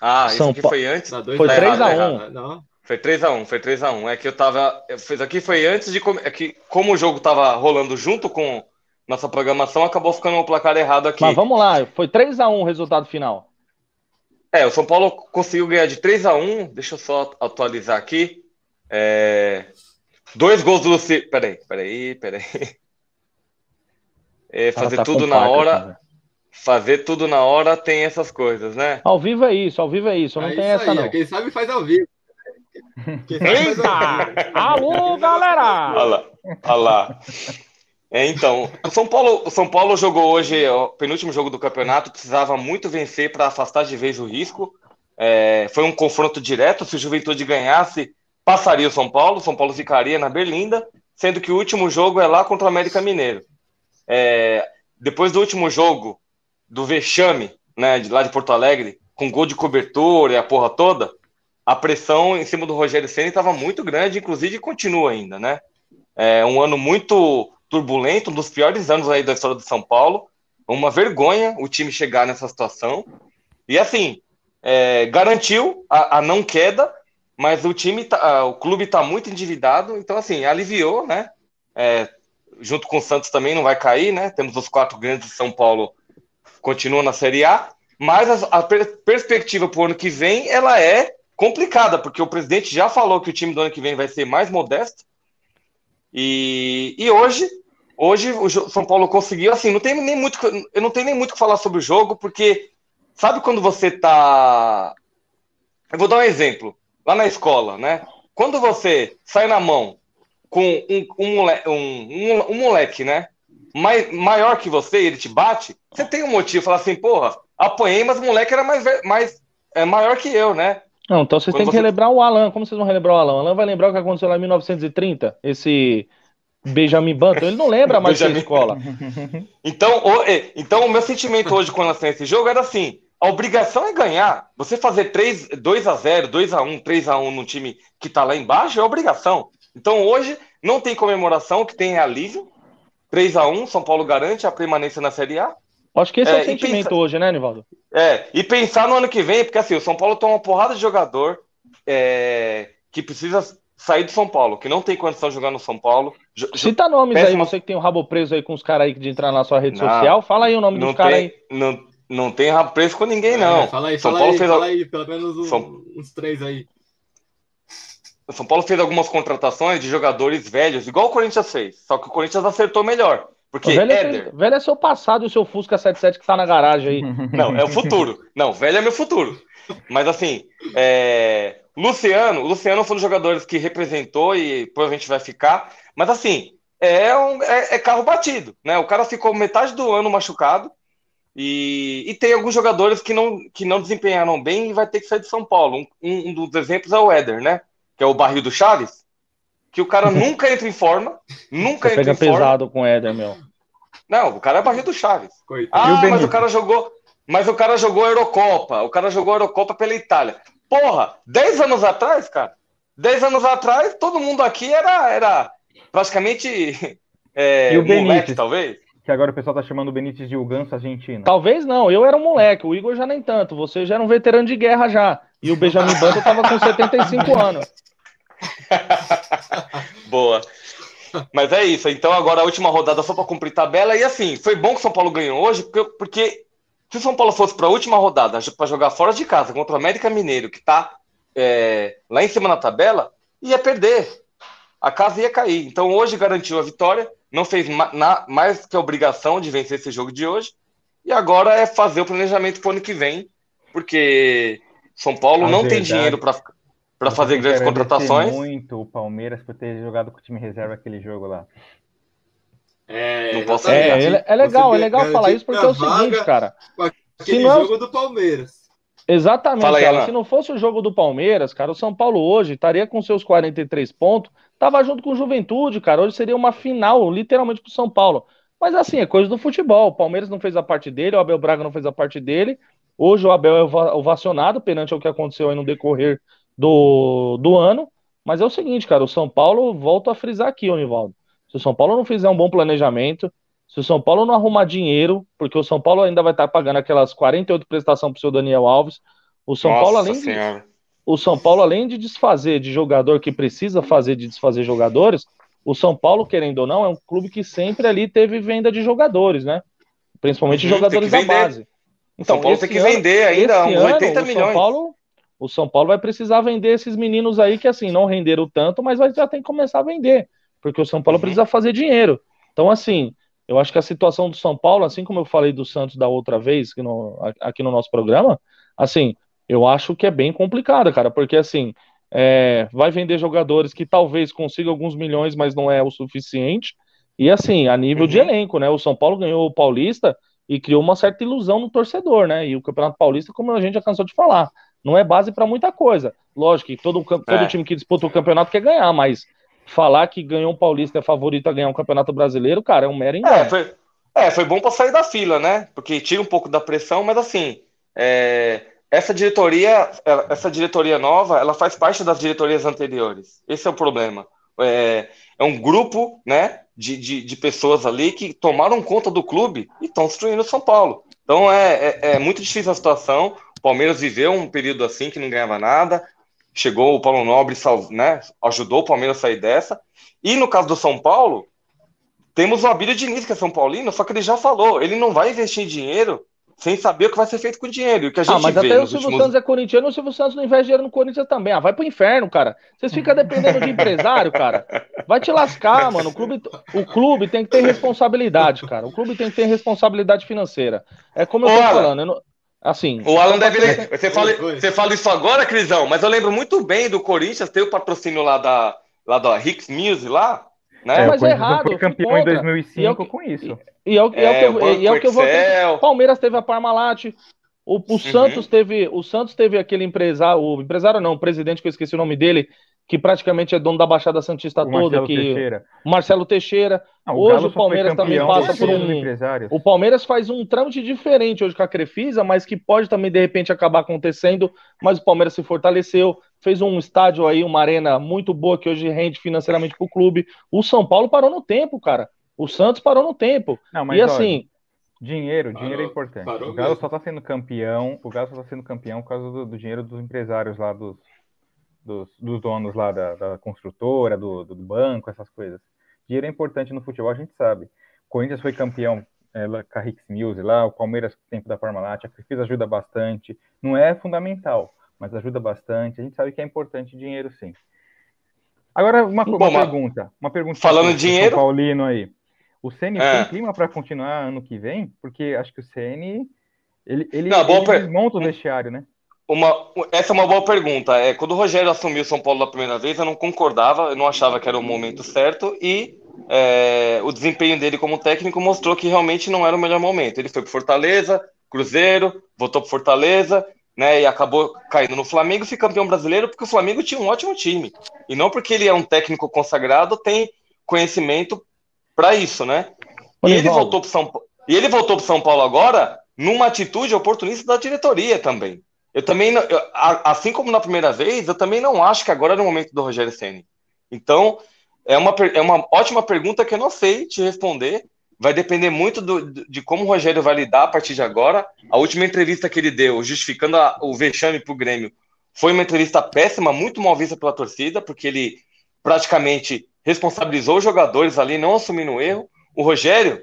[SPEAKER 1] Ah, isso aqui
[SPEAKER 2] Pa-
[SPEAKER 1] foi antes.
[SPEAKER 4] Tá
[SPEAKER 2] Foi
[SPEAKER 4] tá
[SPEAKER 2] 3
[SPEAKER 4] errado,
[SPEAKER 2] a
[SPEAKER 4] tá
[SPEAKER 2] 1.
[SPEAKER 4] errado. Não.
[SPEAKER 1] Foi 3x1, foi 3x1. É que eu tava. Eu fiz aqui foi antes de. É que, como o jogo tava rolando junto com nossa programação, acabou ficando o placar errado aqui.
[SPEAKER 2] Mas vamos lá, foi 3 a 1 o resultado final.
[SPEAKER 1] É, o São Paulo conseguiu ganhar de 3 a 1 Deixa eu só atualizar aqui. É, Dois gols do Luci. Peraí, peraí, peraí. É, fazer
[SPEAKER 2] tá
[SPEAKER 1] tudo na
[SPEAKER 2] placa,
[SPEAKER 1] hora.
[SPEAKER 2] cara.
[SPEAKER 1] Fazer tudo na hora tem essas coisas, né?
[SPEAKER 2] Ao vivo é isso, ao vivo é isso, não
[SPEAKER 4] É
[SPEAKER 2] tem
[SPEAKER 4] isso
[SPEAKER 2] essa
[SPEAKER 4] aí,
[SPEAKER 2] não.
[SPEAKER 4] Quem sabe faz ao vivo. Quem sabe faz ao vivo.
[SPEAKER 2] Eita! Alô, galera!
[SPEAKER 1] Olha lá. Olha lá. É, então, o São Paulo, o São Paulo jogou hoje o penúltimo jogo do campeonato, precisava muito vencer para afastar de vez o risco. É, foi um confronto direto. Se o Juventude ganhasse, passaria o São Paulo. São Paulo ficaria na Berlinda, sendo que o último jogo é lá contra o América Mineiro. É, depois do último jogo, do vexame, né, de lá de Porto Alegre, com gol de cobertura e a porra toda, a pressão em cima do Rogério Ceni estava muito grande, inclusive continua ainda, né? É um ano muito turbulento, um dos piores anos aí da história do São Paulo. Uma vergonha o time chegar nessa situação. E assim, é, garantiu a, a, não queda, mas o time, tá, o clube está muito endividado, então assim, aliviou, né? É, junto com o Santos também não vai cair, né? Temos os quatro grandes de São Paulo continua na Série A, mas a, a per perspectiva para o ano que vem ela é complicada, porque o presidente já falou que o time do ano que vem vai ser mais modesto. E, e hoje, hoje o São Paulo conseguiu, assim, não tem nem muito, eu não tenho nem muito que falar sobre o jogo, porque sabe quando você tá. Eu vou dar um exemplo. Lá na escola, né? Quando você sai na mão com um, um, moleque, um, um, moleque, né? mai, maior que você ele te bate, você tem um motivo, falar assim, porra, apanhei, mas o moleque era mais, mais é, maior que eu, né?
[SPEAKER 2] Não, então vocês têm que relembrar o Alan. Como vocês vão relembrar o Alan? O Alan vai lembrar o que aconteceu lá em 1930, esse Benjamin Button. Ele não lembra mais [laughs] da escola.
[SPEAKER 1] então, o, então, o meu sentimento hoje quando eu esse jogo era assim: a obrigação é ganhar. Você fazer 3, 2 a 0 2 a 1 3 a 1 num time que tá lá embaixo é obrigação. Então, hoje, não tem comemoração, que tem alívio. 3 a 1 São Paulo garante a permanência na Série A.
[SPEAKER 2] Acho que esse é, é o sentimento pensa... hoje, né, Nivaldo?
[SPEAKER 1] É, e pensar no ano que vem, porque assim, o São Paulo tem uma porrada de jogador é, que precisa sair do São Paulo, que não tem condição de jogar no São Paulo.
[SPEAKER 2] Cita nomes Péssima... aí, você que tem o rabo preso aí com os caras aí de entrar na sua rede não, social, fala aí o nome dos caras aí.
[SPEAKER 1] Não, não tem rabo preso com ninguém, não. É,
[SPEAKER 4] fala aí, São fala Paulo aí, fez... fala aí, pelo menos um, São... uns três aí.
[SPEAKER 1] O São Paulo fez algumas contratações de jogadores velhos, igual o Corinthians fez, só que o Corinthians acertou melhor. Porque
[SPEAKER 2] velho, Éder... é, velho é seu passado e o seu Fusca 77 que tá na garagem aí. [laughs]
[SPEAKER 1] Não, é o futuro. Não, velho é meu futuro. Mas assim, é... Luciano, o Luciano foi um dos jogadores que representou e provavelmente vai ficar. Mas assim, é, um, é, é, carro batido, né? O cara ficou metade do ano machucado e, e, tem alguns jogadores que não, que não desempenharam bem e vai ter que sair de São Paulo. Um, um, dos exemplos é o Éder, né? Que é o barril do Chaves que o cara [laughs] nunca entra em forma, nunca Você entra
[SPEAKER 2] pega em pesado com o Éder, meu.
[SPEAKER 1] Não, o cara é barril do Chaves. Coitado. Ah, mas o cara jogou, mas o cara jogou Eurocopa, o cara jogou Eurocopa pela Itália. Porra, 10 anos atrás, cara, 10 anos atrás, todo mundo aqui era, era praticamente [laughs] é,
[SPEAKER 3] e o Benítez, moleque, talvez. Que agora o pessoal tá chamando o Benítez de o ganso argentino.
[SPEAKER 2] Talvez não, eu era um moleque, o Igor já nem tanto, você já era um veterano de guerra já. E o Benjamin Button tava com 75 [laughs] anos.
[SPEAKER 1] Boa. Mas é isso. Então, agora a última rodada só para cumprir tabela. E assim, foi bom que o São Paulo ganhou hoje, porque, porque se o São Paulo fosse para a última rodada para jogar fora de casa contra o América Mineiro, que está é, lá em cima na tabela, ia perder. A casa ia cair. Então, hoje garantiu a vitória, não fez ma na, mais que a obrigação de vencer esse jogo de hoje. E agora é fazer o planejamento para o ano que vem, porque São Paulo a não verdade. tem dinheiro para para fazer grandes contratações.
[SPEAKER 3] muito o Palmeiras por ter jogado com o time reserva aquele jogo lá.
[SPEAKER 2] É, não posso é, é, é legal, é legal falar isso porque é o seguinte, cara.
[SPEAKER 4] Aquele não... jogo do Palmeiras.
[SPEAKER 2] Exatamente, aí, cara. Se não fosse o jogo do Palmeiras, cara, o São Paulo hoje estaria com seus 43 pontos, tava junto com o Juventude, cara. Hoje seria uma final, literalmente, pro São Paulo. Mas assim, é coisa do futebol. O Palmeiras não fez a parte dele, o Abel Braga não fez a parte dele. Hoje o Abel é ovacionado perante o que aconteceu aí no decorrer do, do ano. Mas é o seguinte, cara, o São Paulo, volto a frisar aqui, Onivaldo. Se o São Paulo não fizer um bom planejamento, se o São Paulo não arrumar dinheiro, porque o São Paulo ainda vai estar pagando aquelas 48 prestações para o seu Daniel Alves, o São Nossa Paulo, além de, o São Paulo, além de desfazer de jogador que precisa fazer de desfazer jogadores, o São Paulo, querendo ou não, é um clube que sempre ali teve venda de jogadores, né? Principalmente uhum, jogadores da base.
[SPEAKER 1] Então, o São Paulo tem que ano, vender ainda uns 80 ano, milhões.
[SPEAKER 2] O São Paulo o São Paulo vai precisar vender esses meninos aí que assim não renderam tanto, mas vai, já tem que começar a vender, porque o São Paulo uhum. precisa fazer dinheiro. Então, assim, eu acho que a situação do São Paulo, assim como eu falei do Santos da outra vez no, aqui no nosso programa, assim, eu acho que é bem complicado, cara, porque assim, é, vai vender jogadores que talvez consiga alguns milhões, mas não é o suficiente. E assim, a nível uhum. de elenco, né? O São Paulo ganhou o Paulista e criou uma certa ilusão no torcedor, né? E o Campeonato Paulista, como a gente já cansou de falar, não é base para muita coisa. Lógico que todo, todo é. time que disputa o campeonato quer ganhar, mas falar que ganhou um paulista é favorito a ganhar um campeonato brasileiro, cara, é um mero engano.
[SPEAKER 1] É, foi, é, foi bom para sair da fila, né? Porque tira um pouco da pressão, mas assim, é, essa diretoria, essa diretoria nova, ela faz parte das diretorias anteriores. Esse é o problema. é, é um grupo, né, de, de, de, pessoas ali que tomaram conta do clube e estão destruindo São Paulo. Então é, é, é, muito difícil a situação. O Palmeiras viveu um período assim que não ganhava nada. Chegou o Paulo Nobre, né, ajudou o Palmeiras a sair dessa. E no caso do São Paulo, temos o Abílio Diniz, que é São Paulino, só que ele já falou, ele não vai investir dinheiro sem saber o que vai ser feito com o dinheiro. o que a ah, gente
[SPEAKER 2] ah, mas até o Silvio últimos... Santos é corintiano, o Silvio Santos não investe dinheiro no Corinthians também. Ah, vai pro inferno, cara. Vocês ficam dependendo de empresário, cara. Vai te lascar, mano. O clube, o clube tem que ter responsabilidade, cara. O clube tem que ter responsabilidade financeira. É como eu tô Alan, falando. Eu não... Assim.
[SPEAKER 1] O Alan deve. Você fala, você fala isso agora, Crisão, mas eu lembro muito bem do Corinthians ter o patrocínio lá da, lá da Hicks Music lá. Né?
[SPEAKER 2] É, mas é errado. Foi
[SPEAKER 3] campeão em 2005 com isso.
[SPEAKER 2] E é o, é, é, o que, eu, e é o que eu vou. Palmeiras teve a Parmalat. O, o uhum. Santos teve. O Santos teve aquele empresário. O empresário não, o presidente que eu esqueci o nome dele, que praticamente é dono da Baixada Santista o toda. Marcelo que,
[SPEAKER 3] Teixeira.
[SPEAKER 2] Marcelo Teixeira. Não, hoje o, o Palmeiras também passa por um. O Palmeiras faz um trâmite diferente hoje com a Crefisa, mas que pode também de repente acabar acontecendo. Mas o Palmeiras se fortaleceu, fez um estádio aí, uma arena muito boa que hoje rende financeiramente para o clube. O São Paulo parou no tempo, cara. O Santos parou no tempo. Não, mas, e assim.
[SPEAKER 3] dinheiro, dinheiro é importante. o Galo mesmo. só está sendo campeão. O Galo só está sendo campeão por causa do, do, dinheiro dos empresários lá, dos, dos, dos donos lá da, da construtora, do, do, banco, essas coisas. Dinheiro é importante no futebol, a gente sabe. O Corinthians foi campeão é, com a Hicks Mills lá, o Palmeiras tempo da Parmalat, a Crefisa ajuda bastante. Não é fundamental, mas ajuda bastante. A gente sabe que é importante dinheiro, sim. Agora, uma, Bom, uma pergunta. Uma pergunta
[SPEAKER 1] falando dinheiro.
[SPEAKER 3] Paulino aí. O CN é. tem clima para continuar ano que vem? Porque acho que o CN ele, ele,
[SPEAKER 1] Não,
[SPEAKER 3] ele
[SPEAKER 1] per...
[SPEAKER 3] monta o vestiário, né?
[SPEAKER 1] Uma, essa é uma boa pergunta. É, quando o Rogério assumiu São Paulo da primeira vez, eu não concordava, eu não achava que era o momento certo e é, o desempenho dele como técnico mostrou que realmente não era o melhor momento. Ele foi para Fortaleza, Cruzeiro, voltou para Fortaleza, né, e acabou caindo no Flamengo e foi campeão brasileiro porque o Flamengo tinha um ótimo time e não porque ele é um técnico consagrado tem conhecimento para isso, né? E ele, voltou pro São, e ele voltou para São Paulo agora numa atitude oportunista da diretoria também. Eu também, eu, assim como na primeira vez, eu também não acho que agora é o momento do Rogério Ceni. Então, é uma, é uma ótima pergunta que eu não sei te responder. Vai depender muito do, de como o Rogério vai lidar a partir de agora. A última entrevista que ele deu, justificando a, o vexame para o Grêmio, foi uma entrevista péssima, muito mal vista pela torcida, porque ele praticamente responsabilizou os jogadores ali, não assumindo o erro. O Rogério,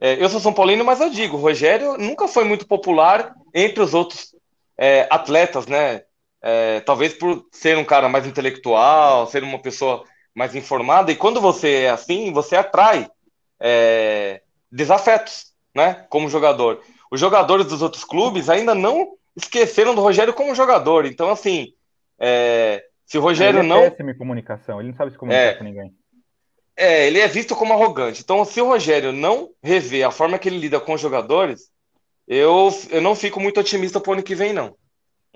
[SPEAKER 1] é, eu sou São Paulino, mas eu digo, o Rogério nunca foi muito popular entre os outros é, atletas, né? É, talvez por ser um cara mais intelectual, ser uma pessoa mais informada, e quando você é assim, você atrai é, desafetos, né? Como jogador. Os jogadores dos outros clubes ainda não esqueceram do Rogério como jogador, então, assim, é, se o Rogério ele é não.
[SPEAKER 3] Péssimo em comunicação, ele não sabe se comunicar é, com ninguém.
[SPEAKER 1] É, ele é visto como arrogante. Então, se o Rogério não rever a forma que ele lida com os jogadores, eu, eu não fico muito otimista para o ano que vem, não.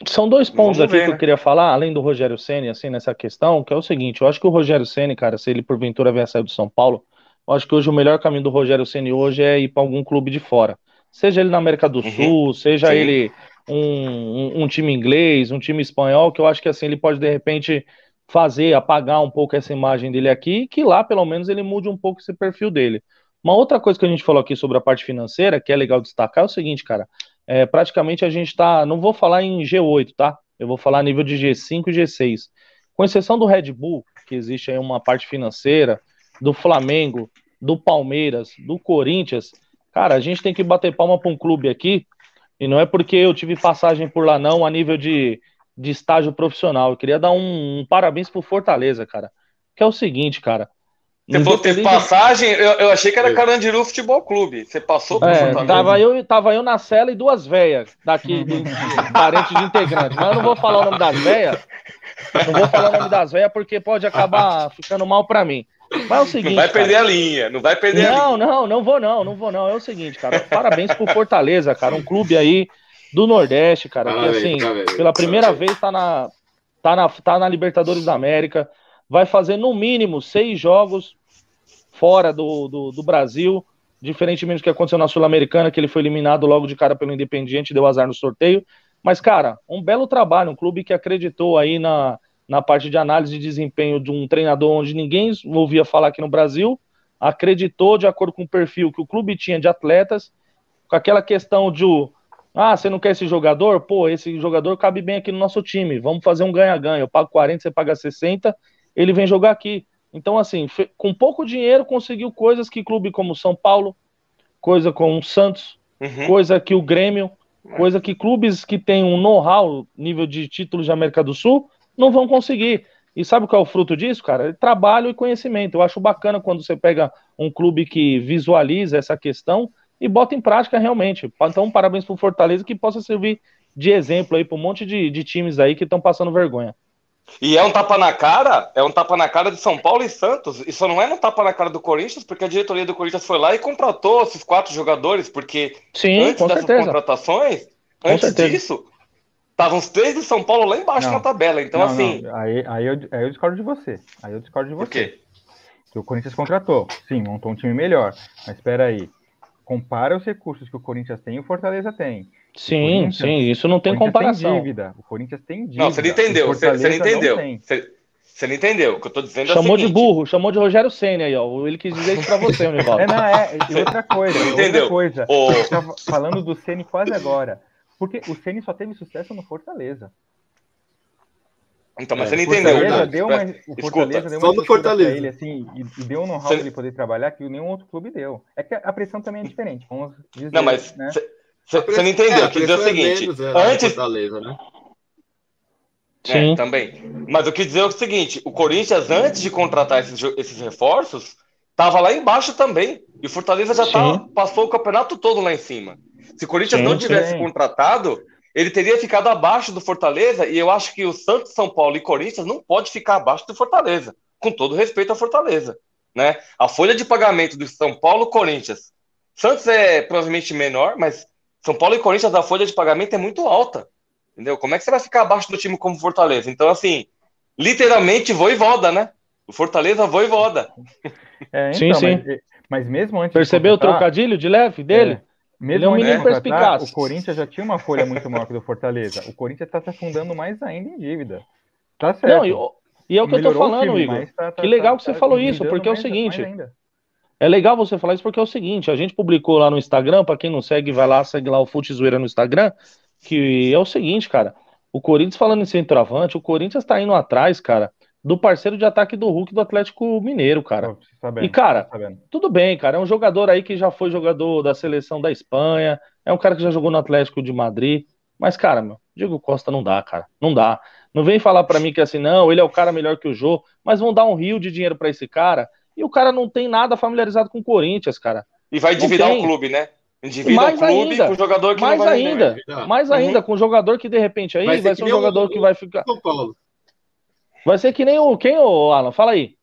[SPEAKER 2] São dois pontos Vamos aqui ver, que né? eu queria falar, além do Rogério Ceni assim, nessa questão, que é o seguinte, eu acho que o Rogério Ceni cara, se ele porventura vier sair do São Paulo, eu acho que hoje o melhor caminho do Rogério Ceni hoje é ir para algum clube de fora. Seja ele na América do uhum. Sul, seja Sim. ele um, um, um, time inglês, um time espanhol, que eu acho que assim ele pode de repente fazer, apagar um pouco essa imagem dele aqui, que lá pelo menos ele mude um pouco esse perfil dele. Uma outra coisa que a gente falou aqui sobre a parte financeira, que é legal destacar, é o seguinte, cara. É, praticamente a gente está. Não vou falar em G8, tá? Eu vou falar a nível de G5 e G6. Com exceção do Red Bull, que existe aí uma parte financeira, do Flamengo, do Palmeiras, do Corinthians, cara, a gente tem que bater palma para um clube aqui e não é porque eu tive passagem por lá, não, a nível de, de estágio profissional. Eu queria dar um, um parabéns pro Fortaleza, cara. Que é o seguinte, cara.
[SPEAKER 1] Você falou ter passagem, eu, eu, achei que era Carandiru Futebol Clube. Você passou
[SPEAKER 2] por é, Fortaleza. Tava eu, tava eu na cela e duas velhas daqui, [laughs] de, parentes de integrantes. Mas eu não vou falar o nome das velhas. Não vou falar o nome das velhas porque pode acabar ficando mal para mim. Mas é o seguinte.
[SPEAKER 1] Não vai perder cara, a linha, não vai perder
[SPEAKER 2] não,
[SPEAKER 1] a linha.
[SPEAKER 2] Não, não, não vou não, não vou não. É o seguinte, cara. Parabéns pro Fortaleza, cara. Um clube aí do Nordeste, cara. que assim, pela primeira vez tá na, tá, na, tá na Libertadores da América. Vai fazer no mínimo seis jogos fora do, do, do Brasil. Diferentemente do que aconteceu na Sul-Americana, que ele foi eliminado logo de cara pelo Independiente, deu azar no sorteio. Mas, cara, um belo trabalho, um clube que acreditou aí na, na parte de análise de desempenho de um treinador onde ninguém ouvia falar aqui no Brasil, acreditou de acordo com o perfil que o clube tinha de atletas, com aquela questão de ah, você não quer esse jogador? Pô, esse jogador cabe bem aqui no nosso time. Vamos fazer um ganha-ganha. Eu pago 40, você paga 60, ele vem jogar aqui. Então, assim, com pouco dinheiro conseguiu coisas que clube como São Paulo, coisa com o Santos, uhum. coisa que o Grêmio, coisa que clubes que têm um know-how, nível de títulos de América do Sul, não vão conseguir. E sabe qual é o fruto disso, cara? É trabalho e conhecimento. Eu acho bacana quando você pega um clube que visualiza essa questão e bota em prática realmente. Então, parabéns pro Fortaleza que possa servir de exemplo aí para um monte de, de times aí que estão passando vergonha.
[SPEAKER 1] E é um tapa na cara, é um tapa na cara de São Paulo e Santos. E só não é um tapa na cara do Corinthians, porque a diretoria do Corinthians foi lá e contratou esses quatro jogadores, porque
[SPEAKER 2] Sim,
[SPEAKER 1] antes dessas
[SPEAKER 2] certeza.
[SPEAKER 1] contratações, com antes certeza. disso, Estavam os três do São Paulo lá embaixo não, na tabela. Então, não, assim.
[SPEAKER 3] Não. Aí, aí, eu, aí eu discordo de você. Aí eu discordo de você. Por quê? Que o Corinthians contratou. Sim, montou um time melhor. Mas espera aí. Compara os recursos que o Corinthians tem e o Fortaleza tem.
[SPEAKER 2] Sim, sim, isso não tem comparação.
[SPEAKER 3] Tem dívida. O Corinthians tem dívida.
[SPEAKER 1] Não, você não entendeu. Você, você não entendeu. Você, você não entendeu. O que eu tô dizendo
[SPEAKER 2] chamou
[SPEAKER 1] é
[SPEAKER 2] de burro, chamou de Rogério Senna aí, ó. Ele quis dizer isso pra você, [laughs] Univaldo.
[SPEAKER 3] É, não, é. E outra coisa.
[SPEAKER 1] Você entendeu?
[SPEAKER 3] Outra coisa. Oh. Falando do Senna quase agora. Porque o Ceni só teve sucesso no Fortaleza.
[SPEAKER 1] Então, mas é, você não entendeu.
[SPEAKER 3] Né? Deu uma, o Fortaleza Escuta, deu uma
[SPEAKER 4] só no Fortaleza.
[SPEAKER 3] ele, assim, e, e deu um know-how ele poder trabalhar que nenhum outro clube deu. É que a pressão também é diferente, vamos dizer.
[SPEAKER 1] Não, mas
[SPEAKER 3] né?
[SPEAKER 1] você não entendeu. É, quis dizer o seguinte. É menos, é, antes... Fortaleza, né? Sim. É, também. Mas eu quis dizer o seguinte: o Corinthians, antes de contratar esses, esses reforços, estava lá embaixo também. E o Fortaleza já tá, passou o campeonato todo lá em cima. Se o Corinthians sim, não tivesse sim. contratado, ele teria ficado abaixo do Fortaleza, e eu acho que o Santos, São Paulo e Corinthians não pode ficar abaixo do Fortaleza, com todo respeito ao Fortaleza. Né? A folha de pagamento do São Paulo Corinthians. Santos é provavelmente menor, mas São Paulo e Corinthians, a folha de pagamento é muito alta. Entendeu? Como é que você vai ficar abaixo do time como Fortaleza? Então, assim, literalmente voivoda, né? O Fortaleza voivoda.
[SPEAKER 3] É, então, sim, sim. Mas, mas, mesmo antes.
[SPEAKER 2] Percebeu o trocadilho de leve dele? É.
[SPEAKER 3] Mesmo Ele é um menino perspicaz. O Corinthians já tinha uma folha muito maior que do Fortaleza. O Corinthians está se afundando mais ainda em dívida. Tá certo. Não,
[SPEAKER 2] e, e é o que Melhorou eu tô falando, time, Igor. Tá, tá, que legal tá, que você tá falou isso, porque é o seguinte. É legal você falar isso porque é o seguinte, a gente publicou lá no Instagram, para quem não segue, vai lá, segue lá o Fute Zoeira no Instagram, que é o seguinte, cara, o Corinthians falando em centroavante, o Corinthians tá indo atrás, cara, do parceiro de ataque do Hulk do Atlético Mineiro, cara. Sabendo, e, cara, tudo bem, cara. É um jogador aí que já foi jogador da seleção da Espanha. É um cara que já jogou no Atlético de Madrid. Mas, cara, meu, Diego Costa não dá, cara. Não dá. Não vem falar para mim que assim, não, ele é o cara melhor que o Jô, mas vão dar um rio de dinheiro para esse cara. E o cara não tem nada familiarizado com o Corinthians, cara.
[SPEAKER 1] E vai endividar o clube, né? Endividar mais o clube ainda, com o jogador que
[SPEAKER 2] mais
[SPEAKER 1] não vai
[SPEAKER 2] ainda, mais ainda, uhum. com o jogador que de repente aí vai, vai ser um jogador o, que vai ficar. São Paulo. Vai ser que nem o. Quem, o Alan? Fala aí.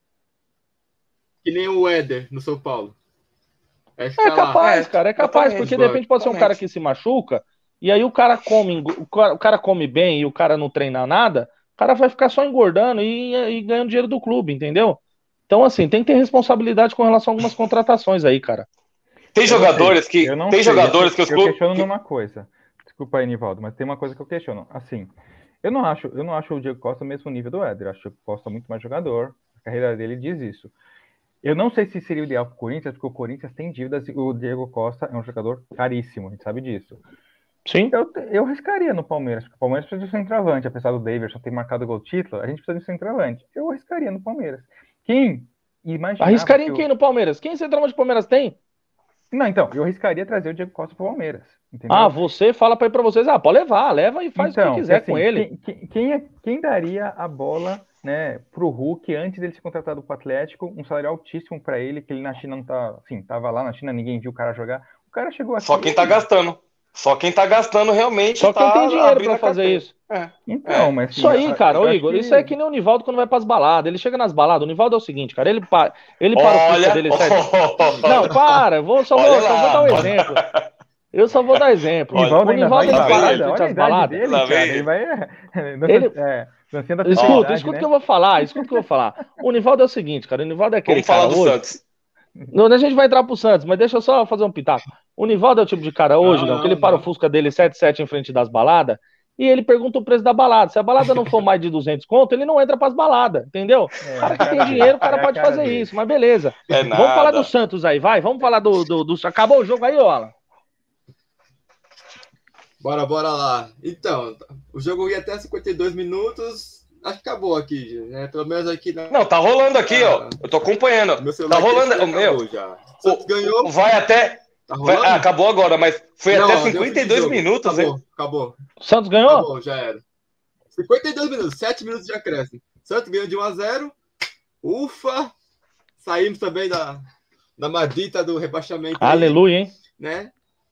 [SPEAKER 4] Que nem o Éder no São Paulo.
[SPEAKER 2] É, é capaz, cara, é capaz, porque de repente pode ser um cara que se machuca, e aí o cara come, o cara come bem e o cara não treina nada, o cara vai ficar só engordando e, e ganhando dinheiro do clube, entendeu? Então, assim, tem que ter responsabilidade com relação a algumas contratações aí, cara.
[SPEAKER 1] Tem jogadores que. Tem sei, jogadores que os
[SPEAKER 3] clubes. Eu questiono numa coisa. Desculpa aí, Nivaldo, mas tem uma coisa que eu questiono. Assim, eu não acho, eu não acho o Diego Costa o mesmo nível do Éder. Acho que o Costa é muito mais jogador. A carreira dele diz isso. Eu não sei se seria o ideal para o Corinthians, porque o Corinthians tem dívidas e o Diego Costa é um jogador caríssimo, a gente sabe disso.
[SPEAKER 2] Sim.
[SPEAKER 3] Eu, eu arriscaria no Palmeiras, porque o Palmeiras precisa de centroavante, apesar do Davidson ter marcado o gol título, a gente precisa de centroavante. Eu arriscaria no Palmeiras. Quem
[SPEAKER 2] imagina? Arriscaria em quem no Palmeiras? Quem centroavante do Palmeiras tem?
[SPEAKER 3] Não, então, eu arriscaria trazer o Diego Costa para o Palmeiras.
[SPEAKER 2] Entendeu? Ah, você fala para vocês, ah, pode levar, leva e faz então, o que então, quiser assim, com ele.
[SPEAKER 3] Quem, quem, é, quem, daria a bola né, pro Hulk antes dele ser contratado para o Atlético, um salário altíssimo para ele, que ele na China não tá, assim, tava lá na China, ninguém viu o cara jogar. O cara chegou aqui.
[SPEAKER 1] Só quem tá gastando. Só quem tá gastando realmente.
[SPEAKER 2] Só
[SPEAKER 1] tá
[SPEAKER 2] quem tem dinheiro para fazer isso.
[SPEAKER 3] É. Então, é. mas.
[SPEAKER 2] Assim, isso aí, cara, ô Igor, que... isso é que nem o Nivaldo quando vai pras baladas. Ele chega nas baladas. O Nivaldo é o seguinte, cara, ele, para, ele para
[SPEAKER 1] Olha...
[SPEAKER 2] o dele. Oh, não, para, vou, só, vou, só vou dar um exemplo. Eu só vou dar exemplo.
[SPEAKER 3] Olha, o Nivaldo
[SPEAKER 2] ele
[SPEAKER 3] para de as baladas. Dele, cara, ele vai.
[SPEAKER 2] Ele... É, escuta, escuta o né? que eu vou falar, escuta o que eu vou falar. O Nivaldo é o seguinte, cara. O Nivaldo é aquele
[SPEAKER 1] Vamos falar
[SPEAKER 2] do
[SPEAKER 1] hoje... Santos.
[SPEAKER 2] Não, a gente vai entrar pro Santos, mas deixa eu só fazer um pitaco. O Nivaldo é o tipo de cara hoje, não, não que ele para o Fusca dele 7-7 em frente das baladas e ele pergunta o preço da balada. Se a balada não for mais de 200 conto, ele não entra para as baladas, entendeu?
[SPEAKER 3] É,
[SPEAKER 2] o cara que tem dinheiro, o cara
[SPEAKER 3] é
[SPEAKER 2] pode
[SPEAKER 3] cara
[SPEAKER 2] fazer
[SPEAKER 3] dele.
[SPEAKER 2] isso, mas beleza.
[SPEAKER 1] É
[SPEAKER 2] Vamos falar do Santos aí, vai. Vamos falar do, do, do- Acabou o jogo aí, ó, Alan?
[SPEAKER 4] Bora, bora lá. Então, o jogo ia até 52 minutos. Acho que acabou aqui, né? Pelo menos aqui na.
[SPEAKER 1] Não, tá rolando aqui, ó. Eu tô acompanhando.
[SPEAKER 4] meu
[SPEAKER 1] Tá rolando.
[SPEAKER 4] aqui,
[SPEAKER 1] o meu,
[SPEAKER 4] já. O ganhou.
[SPEAKER 1] vai até.
[SPEAKER 4] Tá
[SPEAKER 1] ah, acabou agora, mas foi
[SPEAKER 4] Não,
[SPEAKER 1] até
[SPEAKER 4] deu fim de
[SPEAKER 1] 52
[SPEAKER 4] jogo.
[SPEAKER 1] minutos, hein?
[SPEAKER 4] Acabou, acabou.
[SPEAKER 2] O Santos ganhou?
[SPEAKER 4] Acabou, já era. 52 minutos, 7 minutos de acréscimo. Santos ganhou de 1 a 0 Ufa! Saímos também da, da maldita do rebaixamento. aí,
[SPEAKER 2] Aleluia, hein?
[SPEAKER 4] né?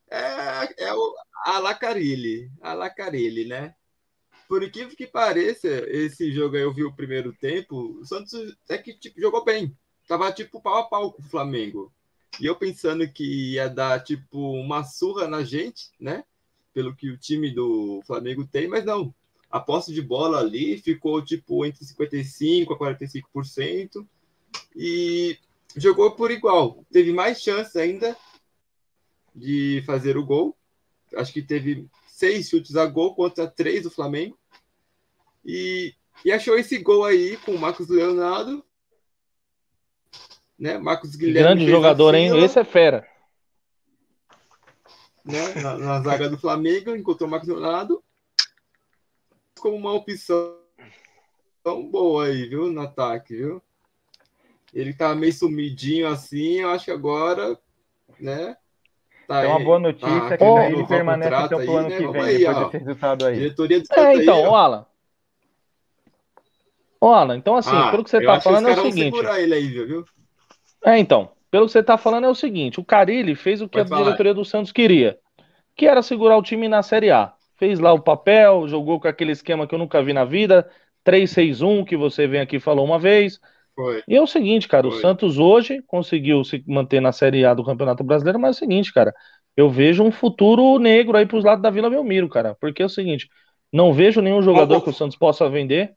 [SPEAKER 4] É, é o Alacarilli. Alacarilli, né? Por incrível que pareça, esse jogo aí eu vi o primeiro tempo, o Santos é que tipo, jogou bem. Tava tipo pau a pau com o Flamengo. E eu pensando que ia dar tipo uma surra na gente, né? Pelo que o time do Flamengo tem, mas não. A posse de bola ali ficou tipo entre 55% a 45%. E jogou por igual. Teve mais chances ainda de fazer o gol. Acho que teve seis chutes a gol contra três do Flamengo. E, e achou esse gol aí com o Marcos Leonardo. Né? Marcos Guilherme.
[SPEAKER 2] Grande jogador, hein?
[SPEAKER 4] fila,
[SPEAKER 2] Esse é fera.
[SPEAKER 4] né? na, na zaga do Flamengo, encontrou o Marcos Leonardo como uma opção tão boa aí, viu? No ataque, viu? Ele tá meio sumidinho assim, eu acho que agora, né? Tá
[SPEAKER 3] Tem uma
[SPEAKER 4] aí-
[SPEAKER 3] boa notícia
[SPEAKER 4] tá
[SPEAKER 3] que ele permanece até o ano
[SPEAKER 4] aí, né?
[SPEAKER 3] que vem,
[SPEAKER 4] aí,
[SPEAKER 3] depois
[SPEAKER 4] ó.
[SPEAKER 3] desse resultado aí.
[SPEAKER 4] Diretoria do
[SPEAKER 2] É,
[SPEAKER 4] Santos aí,
[SPEAKER 2] então,
[SPEAKER 4] ó.
[SPEAKER 2] Alan. Alan, então assim,
[SPEAKER 4] Ah,
[SPEAKER 2] pelo que você tá falando é o seguinte.
[SPEAKER 4] ele aí, viu?
[SPEAKER 2] É, então, pelo que você tá falando é o seguinte, o Carilli fez o que
[SPEAKER 4] Pode
[SPEAKER 2] a
[SPEAKER 4] falar.
[SPEAKER 2] diretoria do Santos queria, que era segurar o time na Série A. Fez lá o papel, jogou com aquele esquema que eu nunca vi na vida, 3-6-1, que você vem aqui e falou uma vez.
[SPEAKER 4] Foi.
[SPEAKER 2] E é o seguinte, cara, o
[SPEAKER 4] Foi.
[SPEAKER 2] Santos hoje conseguiu se manter na Série A do Campeonato Brasileiro, mas é o seguinte, cara, eu vejo um futuro negro aí pros lados da Vila Belmiro, cara, porque é o seguinte, não vejo nenhum jogador
[SPEAKER 1] Ô, ô.
[SPEAKER 2] que o Santos possa vender.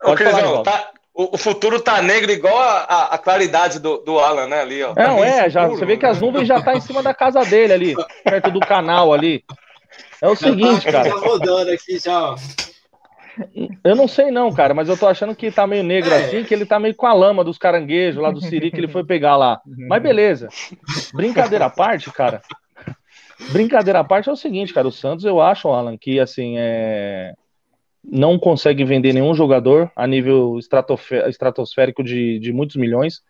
[SPEAKER 2] Pode falar,
[SPEAKER 1] Crisão, tá, o, o futuro tá negro igual a, a, a claridade do, do Alan, né? Ali, ó.
[SPEAKER 2] Não,
[SPEAKER 1] Tá
[SPEAKER 2] é,
[SPEAKER 1] bem
[SPEAKER 2] já,
[SPEAKER 1] escuro,
[SPEAKER 2] você vê que
[SPEAKER 1] né?
[SPEAKER 2] as nuvens já tá em cima da casa dele ali, perto do canal ali. É o seguinte,
[SPEAKER 4] Já
[SPEAKER 2] cara,
[SPEAKER 4] tá rodando aqui já, ó.
[SPEAKER 2] eu não sei não, cara, mas eu tô achando que tá meio negro
[SPEAKER 4] É.
[SPEAKER 2] assim, que ele tá meio com a lama dos caranguejos lá do Siri que ele foi pegar lá. Mas beleza. Brincadeira à parte, cara. Brincadeira à parte é o seguinte, cara. O Santos, eu acho, Alan, que assim é. Não consegue vender nenhum jogador a nível estratosférico de, de muitos milhões.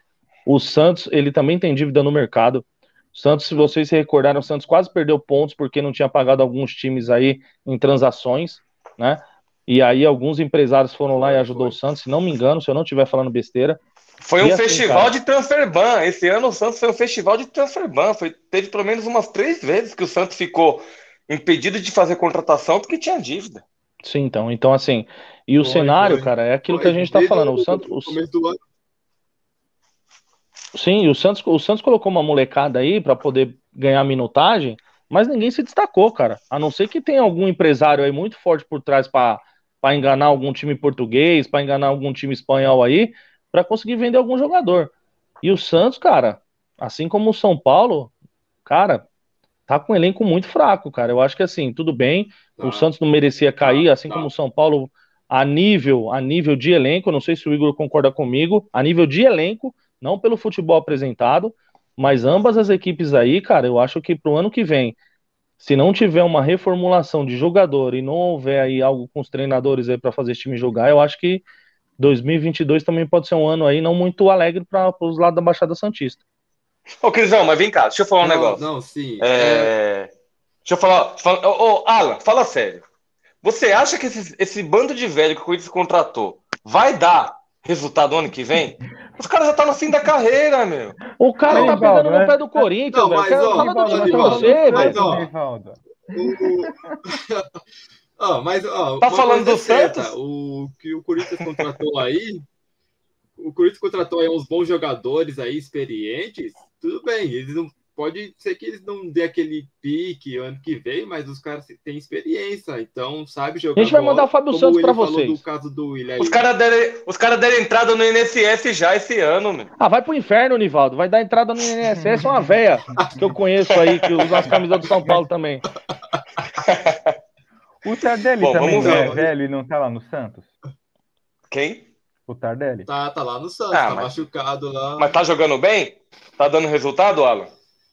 [SPEAKER 2] O Santos, ele também tem dívida no mercado. O Santos, se vocês se recordarem, o Santos quase perdeu pontos porque não tinha pagado alguns times aí em transações, né? E aí alguns empresários foram lá e ajudou o Santos, se não me engano, se eu não estiver falando besteira.
[SPEAKER 1] Foi um
[SPEAKER 2] assim,
[SPEAKER 1] festival
[SPEAKER 2] cara?
[SPEAKER 1] de transfer ban. Esse ano o Santos foi um festival de transfer ban. Foi, teve pelo menos umas três vezes que o Santos ficou impedido de fazer contratação porque tinha dívida.
[SPEAKER 2] Sim, então, então assim, e o
[SPEAKER 4] Foi,
[SPEAKER 2] cenário,
[SPEAKER 4] foi.
[SPEAKER 2] cara, é aquilo que
[SPEAKER 4] Foi,
[SPEAKER 2] a gente tá
[SPEAKER 4] desde
[SPEAKER 2] falando. O Santos, o- sim, o Santos, o Santos colocou uma molecada aí pra poder ganhar minutagem, mas ninguém se destacou, cara. A não ser que tenha algum empresário aí muito forte por trás pra para enganar algum time português, pra enganar algum time espanhol aí, pra conseguir vender algum jogador. E o Santos, cara, assim como o São Paulo, cara, tá com um elenco muito fraco, cara. Eu acho que assim, tudo bem, o
[SPEAKER 4] Tá.
[SPEAKER 2] Santos não merecia cair,
[SPEAKER 4] Tá,
[SPEAKER 2] assim
[SPEAKER 4] tá.
[SPEAKER 2] como o São Paulo, a nível, a nível de elenco, não sei se o Igor concorda comigo, a nível de elenco, não pelo futebol apresentado, mas ambas as equipes aí, cara, eu acho que pro ano que vem, se não tiver uma reformulação de jogador e não houver aí algo com os treinadores aí para fazer esse time jogar, eu acho que 2022 também pode ser um ano aí não muito alegre para os lados da Baixada Santista.
[SPEAKER 1] Ô, Crisão, mas vem cá, deixa eu falar um
[SPEAKER 4] não,
[SPEAKER 1] negócio.
[SPEAKER 4] Não, sim.
[SPEAKER 1] É, Deixa eu falar. fala- Ô, ô, Alan, fala sério. Você acha que esse, esse bando de velho que o Corinthians contratou vai dar resultado ano que vem? Os caras já estão no fim da carreira, meu.
[SPEAKER 2] O cara
[SPEAKER 3] Não,
[SPEAKER 2] tá
[SPEAKER 3] Rivaldo,
[SPEAKER 2] pegando no
[SPEAKER 3] né?
[SPEAKER 2] pé do Corinthians,
[SPEAKER 4] Não,
[SPEAKER 2] velho.
[SPEAKER 4] mas, ó,
[SPEAKER 2] falar do time você,
[SPEAKER 4] mas,
[SPEAKER 2] velho.
[SPEAKER 4] ó, [laughs] mas, ó,
[SPEAKER 1] Tá falando do
[SPEAKER 4] é certa,
[SPEAKER 1] Santos?
[SPEAKER 4] O que o Corinthians contratou aí, o Corinthians contratou aí uns bons jogadores aí, experientes, tudo bem, eles não, pode ser que eles não dê aquele pique ano que vem, mas os caras têm experiência, então sabe jogar
[SPEAKER 2] A gente vai
[SPEAKER 4] bola,
[SPEAKER 2] mandar o Fábio Santos
[SPEAKER 4] falou
[SPEAKER 2] vocês.
[SPEAKER 4] do caso do Willian
[SPEAKER 1] Os caras deram, os cara deram entrada no INSS já esse ano, meu.
[SPEAKER 2] Ah, vai pro inferno, Nivaldo. Vai dar entrada no INSS uma véia que eu conheço aí, que usa as camisas do São Paulo também. [laughs]
[SPEAKER 3] O Tardelli
[SPEAKER 1] Bom,
[SPEAKER 3] também não é velho e não tá lá no Santos?
[SPEAKER 1] Quem?
[SPEAKER 3] O Tardelli?
[SPEAKER 4] Tá, tá lá no Santos,
[SPEAKER 1] Ah,
[SPEAKER 4] tá
[SPEAKER 1] mas-
[SPEAKER 4] machucado lá.
[SPEAKER 1] Mas tá jogando bem? Tá dando resultado, Alan?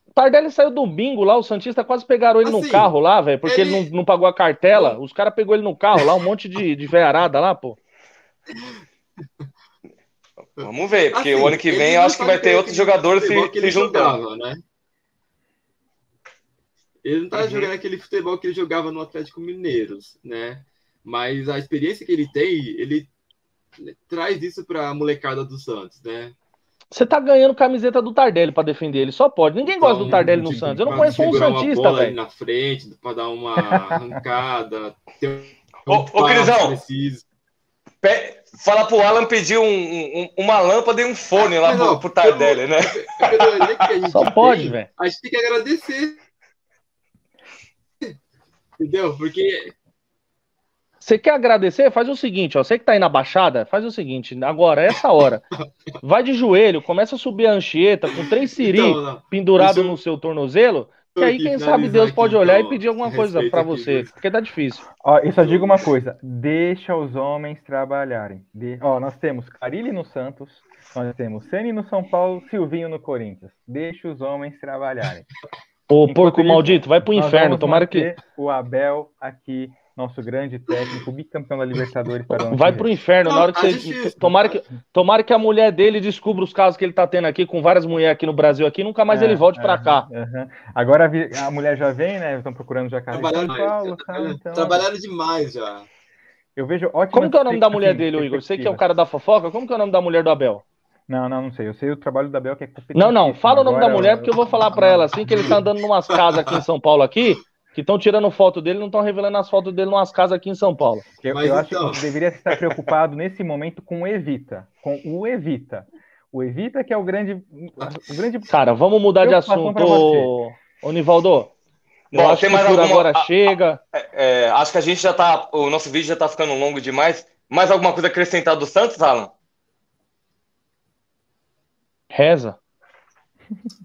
[SPEAKER 2] O Tardelli saiu domingo lá, o Santista quase pegaram ele no
[SPEAKER 4] Assim,
[SPEAKER 2] carro lá, velho, porque ele,
[SPEAKER 4] ele-
[SPEAKER 2] não, não pagou a cartela. Os caras pegou ele no carro lá, um monte de, de veiarada lá, pô. [laughs]
[SPEAKER 1] Vamos ver, porque
[SPEAKER 4] Assim,
[SPEAKER 1] o ano que vem eu acho que vai ter
[SPEAKER 4] aquele
[SPEAKER 1] jogadores
[SPEAKER 4] futebol
[SPEAKER 1] se,
[SPEAKER 4] que
[SPEAKER 1] se
[SPEAKER 4] ele
[SPEAKER 1] juntando.
[SPEAKER 4] né? Ele não tá
[SPEAKER 1] Uhum.
[SPEAKER 4] jogando aquele futebol que ele jogava no Atlético Mineiros, né? Mas a experiência que ele tem, ele traz isso pra molecada do Santos, né?
[SPEAKER 2] Você tá ganhando camiseta do Tardelli pra defender ele, só pode. Ninguém gosta do
[SPEAKER 4] Então,
[SPEAKER 2] Tardelli no Santos. Eu não conheço um Santista, velho.
[SPEAKER 4] na frente, pra dar uma arrancada, ter um
[SPEAKER 1] Ô, ô, Crisão.
[SPEAKER 4] preciso.
[SPEAKER 1] Pe- Fala pro Alan pedir um- um- uma lâmpada e um fone lá
[SPEAKER 4] Mas,
[SPEAKER 1] pro, pro Tardelli, né?
[SPEAKER 4] A
[SPEAKER 2] Só pode, velho.
[SPEAKER 4] A gente tem que agradecer. Entendeu? Porque
[SPEAKER 2] Você quer agradecer? Faz o seguinte, ó. Você que tá aí na Baixada, faz o seguinte. Agora, essa hora. Vai de joelho, começa a subir a anchieta com três siri
[SPEAKER 4] Então,
[SPEAKER 2] pendurado no seu tornozelo. Que aí, quem sabe, Deus
[SPEAKER 4] aqui,
[SPEAKER 2] pode olhar
[SPEAKER 4] então,
[SPEAKER 2] e pedir alguma coisa
[SPEAKER 4] aqui,
[SPEAKER 2] você. Porque tá difícil.
[SPEAKER 3] Ó, eu só digo uma coisa: deixa os homens trabalharem. De- Ó, nós temos Carilli no Santos, nós temos Ceni no São Paulo, Silvinho no Corinthians. Deixa os homens trabalharem.
[SPEAKER 2] Ô,
[SPEAKER 3] Enquanto
[SPEAKER 2] porco
[SPEAKER 3] isso,
[SPEAKER 2] maldito, vai pro inferno. Tomara que.
[SPEAKER 3] O Abel aqui, nosso grande técnico, bicampeão da Libertadores para
[SPEAKER 2] Vai pro inferno.
[SPEAKER 4] Não,
[SPEAKER 2] Na hora que
[SPEAKER 4] tá
[SPEAKER 2] você.
[SPEAKER 4] difícil.
[SPEAKER 2] Tomara que, tomara que a mulher dele descubra os casos que ele tá tendo aqui com várias mulheres aqui no Brasil aqui. Nunca mais
[SPEAKER 3] É,
[SPEAKER 2] ele volte pra
[SPEAKER 3] é,
[SPEAKER 2] cá.
[SPEAKER 3] aham. Agora a, mulher já vem, né? Estão procurando em São
[SPEAKER 4] trabalharam,
[SPEAKER 3] Paulo. tá?
[SPEAKER 4] trabalharam,
[SPEAKER 3] Então,
[SPEAKER 4] trabalharam demais já.
[SPEAKER 3] eu vejo ótimo.
[SPEAKER 2] Como que é o nome da mulher dele, Igor? Você que é o cara da fofoca, como que é o nome da mulher do Abel?
[SPEAKER 3] Não, não, não sei. Eu sei o trabalho da Bel que é
[SPEAKER 2] Não, não, fala o nome da
[SPEAKER 3] Agora,
[SPEAKER 2] mulher, porque eu vou falar pra ela assim que ele tá andando numas casas aqui em São Paulo aqui, que estão tirando foto dele, não estão revelando as fotos dele numas casas aqui em São Paulo.
[SPEAKER 3] Eu,
[SPEAKER 4] Mas
[SPEAKER 3] eu acho
[SPEAKER 4] então-
[SPEAKER 3] que deveria estar preocupado nesse momento com o Evita. Com o Evita. O Evita que é o grande. O grande
[SPEAKER 2] Cara, vamos mudar de assunto, ô, ô Nivaldo. Eu
[SPEAKER 1] Bom,
[SPEAKER 2] acho
[SPEAKER 1] tem
[SPEAKER 2] que
[SPEAKER 1] alguma-
[SPEAKER 2] agora
[SPEAKER 1] ah,
[SPEAKER 2] chega.
[SPEAKER 1] É, acho que a gente já tá. O nosso vídeo já tá ficando longo demais. Mais alguma coisa a acrescentar do Santos, Alan?
[SPEAKER 2] Reza.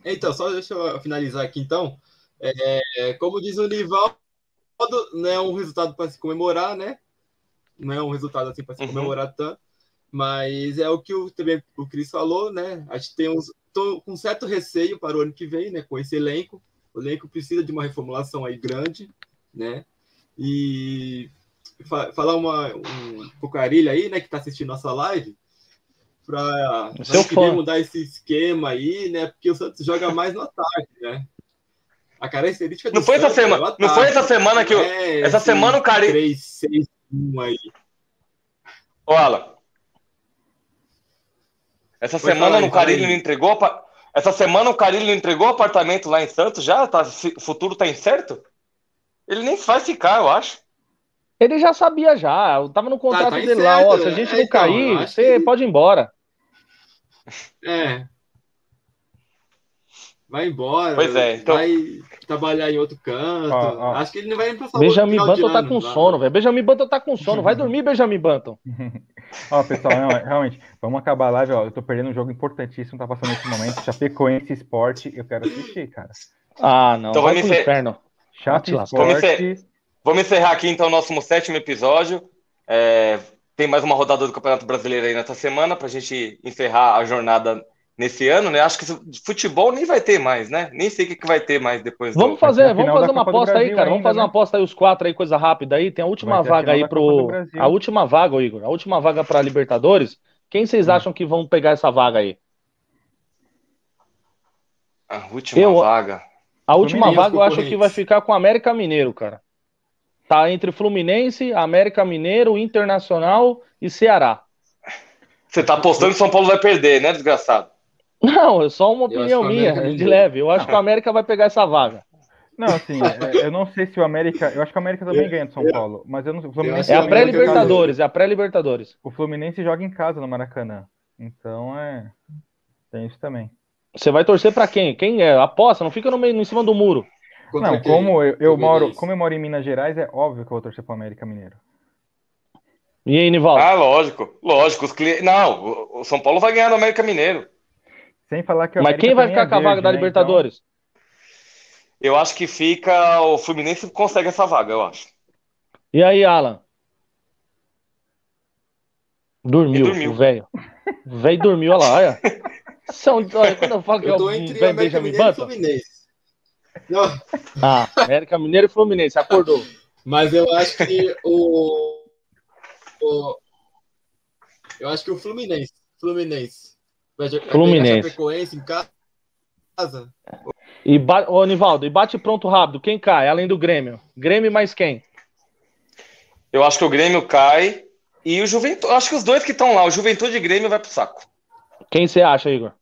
[SPEAKER 4] Então, só deixa eu finalizar aqui então. É, como diz o Nivaldo, não é um resultado para se comemorar, né? Não é um resultado assim para se
[SPEAKER 1] Uhum.
[SPEAKER 4] comemorar tanto. Mas é o que o, também o Cris falou, né? A gente tem uns. Tô com certo receio para o ano que vem, né? Com esse elenco. O elenco precisa de uma reformulação aí grande, né? E fa- falar uma, um Cocarilha aí, né? Que está assistindo nossa live. Para
[SPEAKER 2] fã.
[SPEAKER 4] mudar esse esquema aí, né? Porque o Santos joga mais no ataque, né? A característica do
[SPEAKER 1] Não foi essa
[SPEAKER 4] Santos é
[SPEAKER 1] semana, não
[SPEAKER 4] ataque.
[SPEAKER 1] foi essa semana que o,
[SPEAKER 4] É
[SPEAKER 1] essa
[SPEAKER 4] esse
[SPEAKER 1] semana o Cari,
[SPEAKER 4] 3, 6, 1 aí.
[SPEAKER 1] Ô, Alan. Essa
[SPEAKER 4] Pode
[SPEAKER 1] semana
[SPEAKER 4] falar aí,
[SPEAKER 1] o Carilho não entregou. Essa semana o Carilho não entregou apartamento lá em Santos já? Tá, o futuro tá incerto? Ele nem vai ficar, eu acho.
[SPEAKER 2] Ele já sabia já, eu tava no contrato
[SPEAKER 4] tá
[SPEAKER 2] dele lá, ó, se a
[SPEAKER 4] incerto,
[SPEAKER 2] gente
[SPEAKER 4] é,
[SPEAKER 2] não
[SPEAKER 4] então,
[SPEAKER 2] cair,
[SPEAKER 4] eu
[SPEAKER 2] você
[SPEAKER 4] que-
[SPEAKER 2] pode ir embora.
[SPEAKER 4] É. Vai embora.
[SPEAKER 1] Pois é, então-
[SPEAKER 4] Vai trabalhar em outro canto.
[SPEAKER 3] Ó, ó.
[SPEAKER 4] Acho que ele não vai nem passar o
[SPEAKER 2] Benjamin Button tá com
[SPEAKER 4] lá.
[SPEAKER 2] sono, velho. Benjamin Button tá com sono. Vai dormir, Benjamin Button. [laughs]
[SPEAKER 3] Ó, pessoal, não, realmente, vamos acabar a live, ó. Eu tô perdendo um jogo importantíssimo, tá passando nesse momento. Chapecoense Esporte, eu quero assistir, cara.
[SPEAKER 2] Ah, não.
[SPEAKER 1] Então
[SPEAKER 2] vai
[SPEAKER 1] vamos
[SPEAKER 2] pro
[SPEAKER 1] encer-
[SPEAKER 2] inferno.
[SPEAKER 3] Chape
[SPEAKER 2] te lascar.
[SPEAKER 1] Vamos
[SPEAKER 3] Esporte.
[SPEAKER 1] Vamos encerrar aqui então o nosso sétimo episódio. É, tem mais uma rodada do Campeonato Brasileiro aí nessa semana pra gente encerrar a jornada nesse ano, né? Acho que futebol nem vai ter mais, né? Nem sei o que, que vai ter mais depois
[SPEAKER 2] Vamos
[SPEAKER 1] do...
[SPEAKER 2] fazer, vamos fazer uma aposta aí, cara. Vamos
[SPEAKER 3] ainda,
[SPEAKER 2] fazer uma
[SPEAKER 3] né?
[SPEAKER 2] aposta aí, os quatro aí, coisa rápida aí. Tem a última
[SPEAKER 3] a
[SPEAKER 2] vaga aí pro. A última vaga, Igor. A última vaga pra Libertadores. Quem vocês
[SPEAKER 3] Hum.
[SPEAKER 2] acham que vão pegar essa vaga aí?
[SPEAKER 1] A última
[SPEAKER 2] Eu-
[SPEAKER 1] vaga.
[SPEAKER 2] A última
[SPEAKER 4] Fluminense,
[SPEAKER 2] vaga eu acho que vai ficar com o América Mineiro, cara. Tá entre Fluminense, América Mineiro, Internacional e Ceará.
[SPEAKER 1] Você tá apostando que São Paulo vai perder, né, desgraçado?
[SPEAKER 2] Não, é só uma opinião
[SPEAKER 4] o
[SPEAKER 2] minha,
[SPEAKER 4] América
[SPEAKER 2] de leve. Eu acho que o América vai pegar essa vaga.
[SPEAKER 3] Não, assim, é, eu não sei se o América. Eu acho que o América também ganha do São Paulo, mas eu não. O Fluminense,
[SPEAKER 2] É a pré-Libertadores, é a pré-Libertadores.
[SPEAKER 3] o Fluminense joga em casa no Maracanã. Então é. Tem isso também.
[SPEAKER 2] Você vai torcer pra quem? Quem é? Aposta, não fica no meio, em cima do muro.
[SPEAKER 4] Contra
[SPEAKER 3] Não,
[SPEAKER 4] quem?
[SPEAKER 3] como eu, eu moro, como eu moro em Minas Gerais, é óbvio que eu vou torcer pro América Mineiro.
[SPEAKER 2] E aí, Nivaldo?
[SPEAKER 1] Ah, lógico, lógico. Não, o- o São Paulo vai ganhar do América Mineiro.
[SPEAKER 3] Sem falar que o
[SPEAKER 2] Mas
[SPEAKER 3] América
[SPEAKER 2] quem vai
[SPEAKER 3] também
[SPEAKER 2] ficar
[SPEAKER 3] é
[SPEAKER 2] com a vaga da
[SPEAKER 3] né?
[SPEAKER 2] Libertadores?
[SPEAKER 1] Eu acho que fica. O Fluminense consegue essa vaga, eu acho.
[SPEAKER 2] E aí, Alan? Dormiu,
[SPEAKER 1] dormiu.
[SPEAKER 2] o velho. O velho dormiu, olha lá, olha. [laughs] São, olha. Quando eu falo que é
[SPEAKER 4] Eu
[SPEAKER 2] o
[SPEAKER 4] tô entre
[SPEAKER 2] velho
[SPEAKER 4] América
[SPEAKER 2] Benjamin
[SPEAKER 4] Mineiro e. Fluminense. Não,
[SPEAKER 2] Ah, América Mineiro e Fluminense, acordou.
[SPEAKER 4] mas eu acho que o, o- Eu acho que o Fluminense. Fluminense. Vai jogar- vai
[SPEAKER 2] Fluminense.
[SPEAKER 4] em casa.
[SPEAKER 2] E ba... Ô, Nivaldo, e bate pronto rápido. Quem cai, além do Grêmio? Grêmio mais quem?
[SPEAKER 1] Eu acho que o Grêmio cai e o Juventude. Acho que os dois que estão lá, o Juventude e o Grêmio vai pro saco.
[SPEAKER 2] Quem você acha, Igor?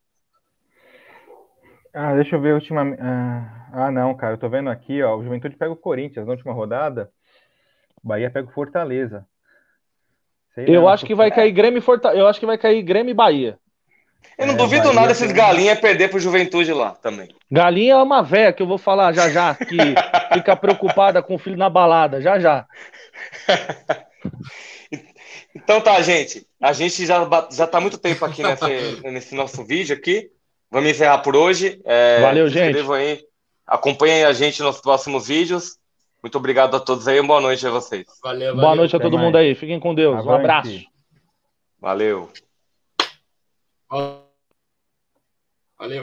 [SPEAKER 3] Ah, deixa eu ver a última. Ah, ah, não, cara, eu tô vendo aqui, ó. O Juventude pega o Corinthians na última rodada. O Bahia pega o Fortaleza. Sei
[SPEAKER 2] Eu
[SPEAKER 3] não,
[SPEAKER 2] acho que vai cair Grêmio e Forta... Eu acho que vai cair Grêmio e Bahia.
[SPEAKER 1] Eu não
[SPEAKER 3] É,
[SPEAKER 1] duvido
[SPEAKER 3] Bahia
[SPEAKER 1] nada esses galinhas perder pro Juventude lá também.
[SPEAKER 2] Galinha é uma véia que eu vou falar já já, que [laughs] fica preocupada com o filho na balada, já já. [laughs]
[SPEAKER 1] Então tá, gente. A gente já, já tá muito tempo aqui nesse, [laughs] nesse nosso vídeo aqui. Vamos encerrar por hoje. É,
[SPEAKER 2] Valeu, gente.
[SPEAKER 1] aí. Acompanhem a gente nos próximos vídeos. Muito obrigado a todos aí. Uma boa noite a vocês.
[SPEAKER 4] Valeu,
[SPEAKER 2] Boa
[SPEAKER 4] valeu.
[SPEAKER 2] noite a
[SPEAKER 3] Até
[SPEAKER 2] todo
[SPEAKER 3] mais.
[SPEAKER 2] mundo aí. Fiquem com Deus. Um
[SPEAKER 3] Avante.
[SPEAKER 2] abraço.
[SPEAKER 1] Valeu.
[SPEAKER 4] Ó,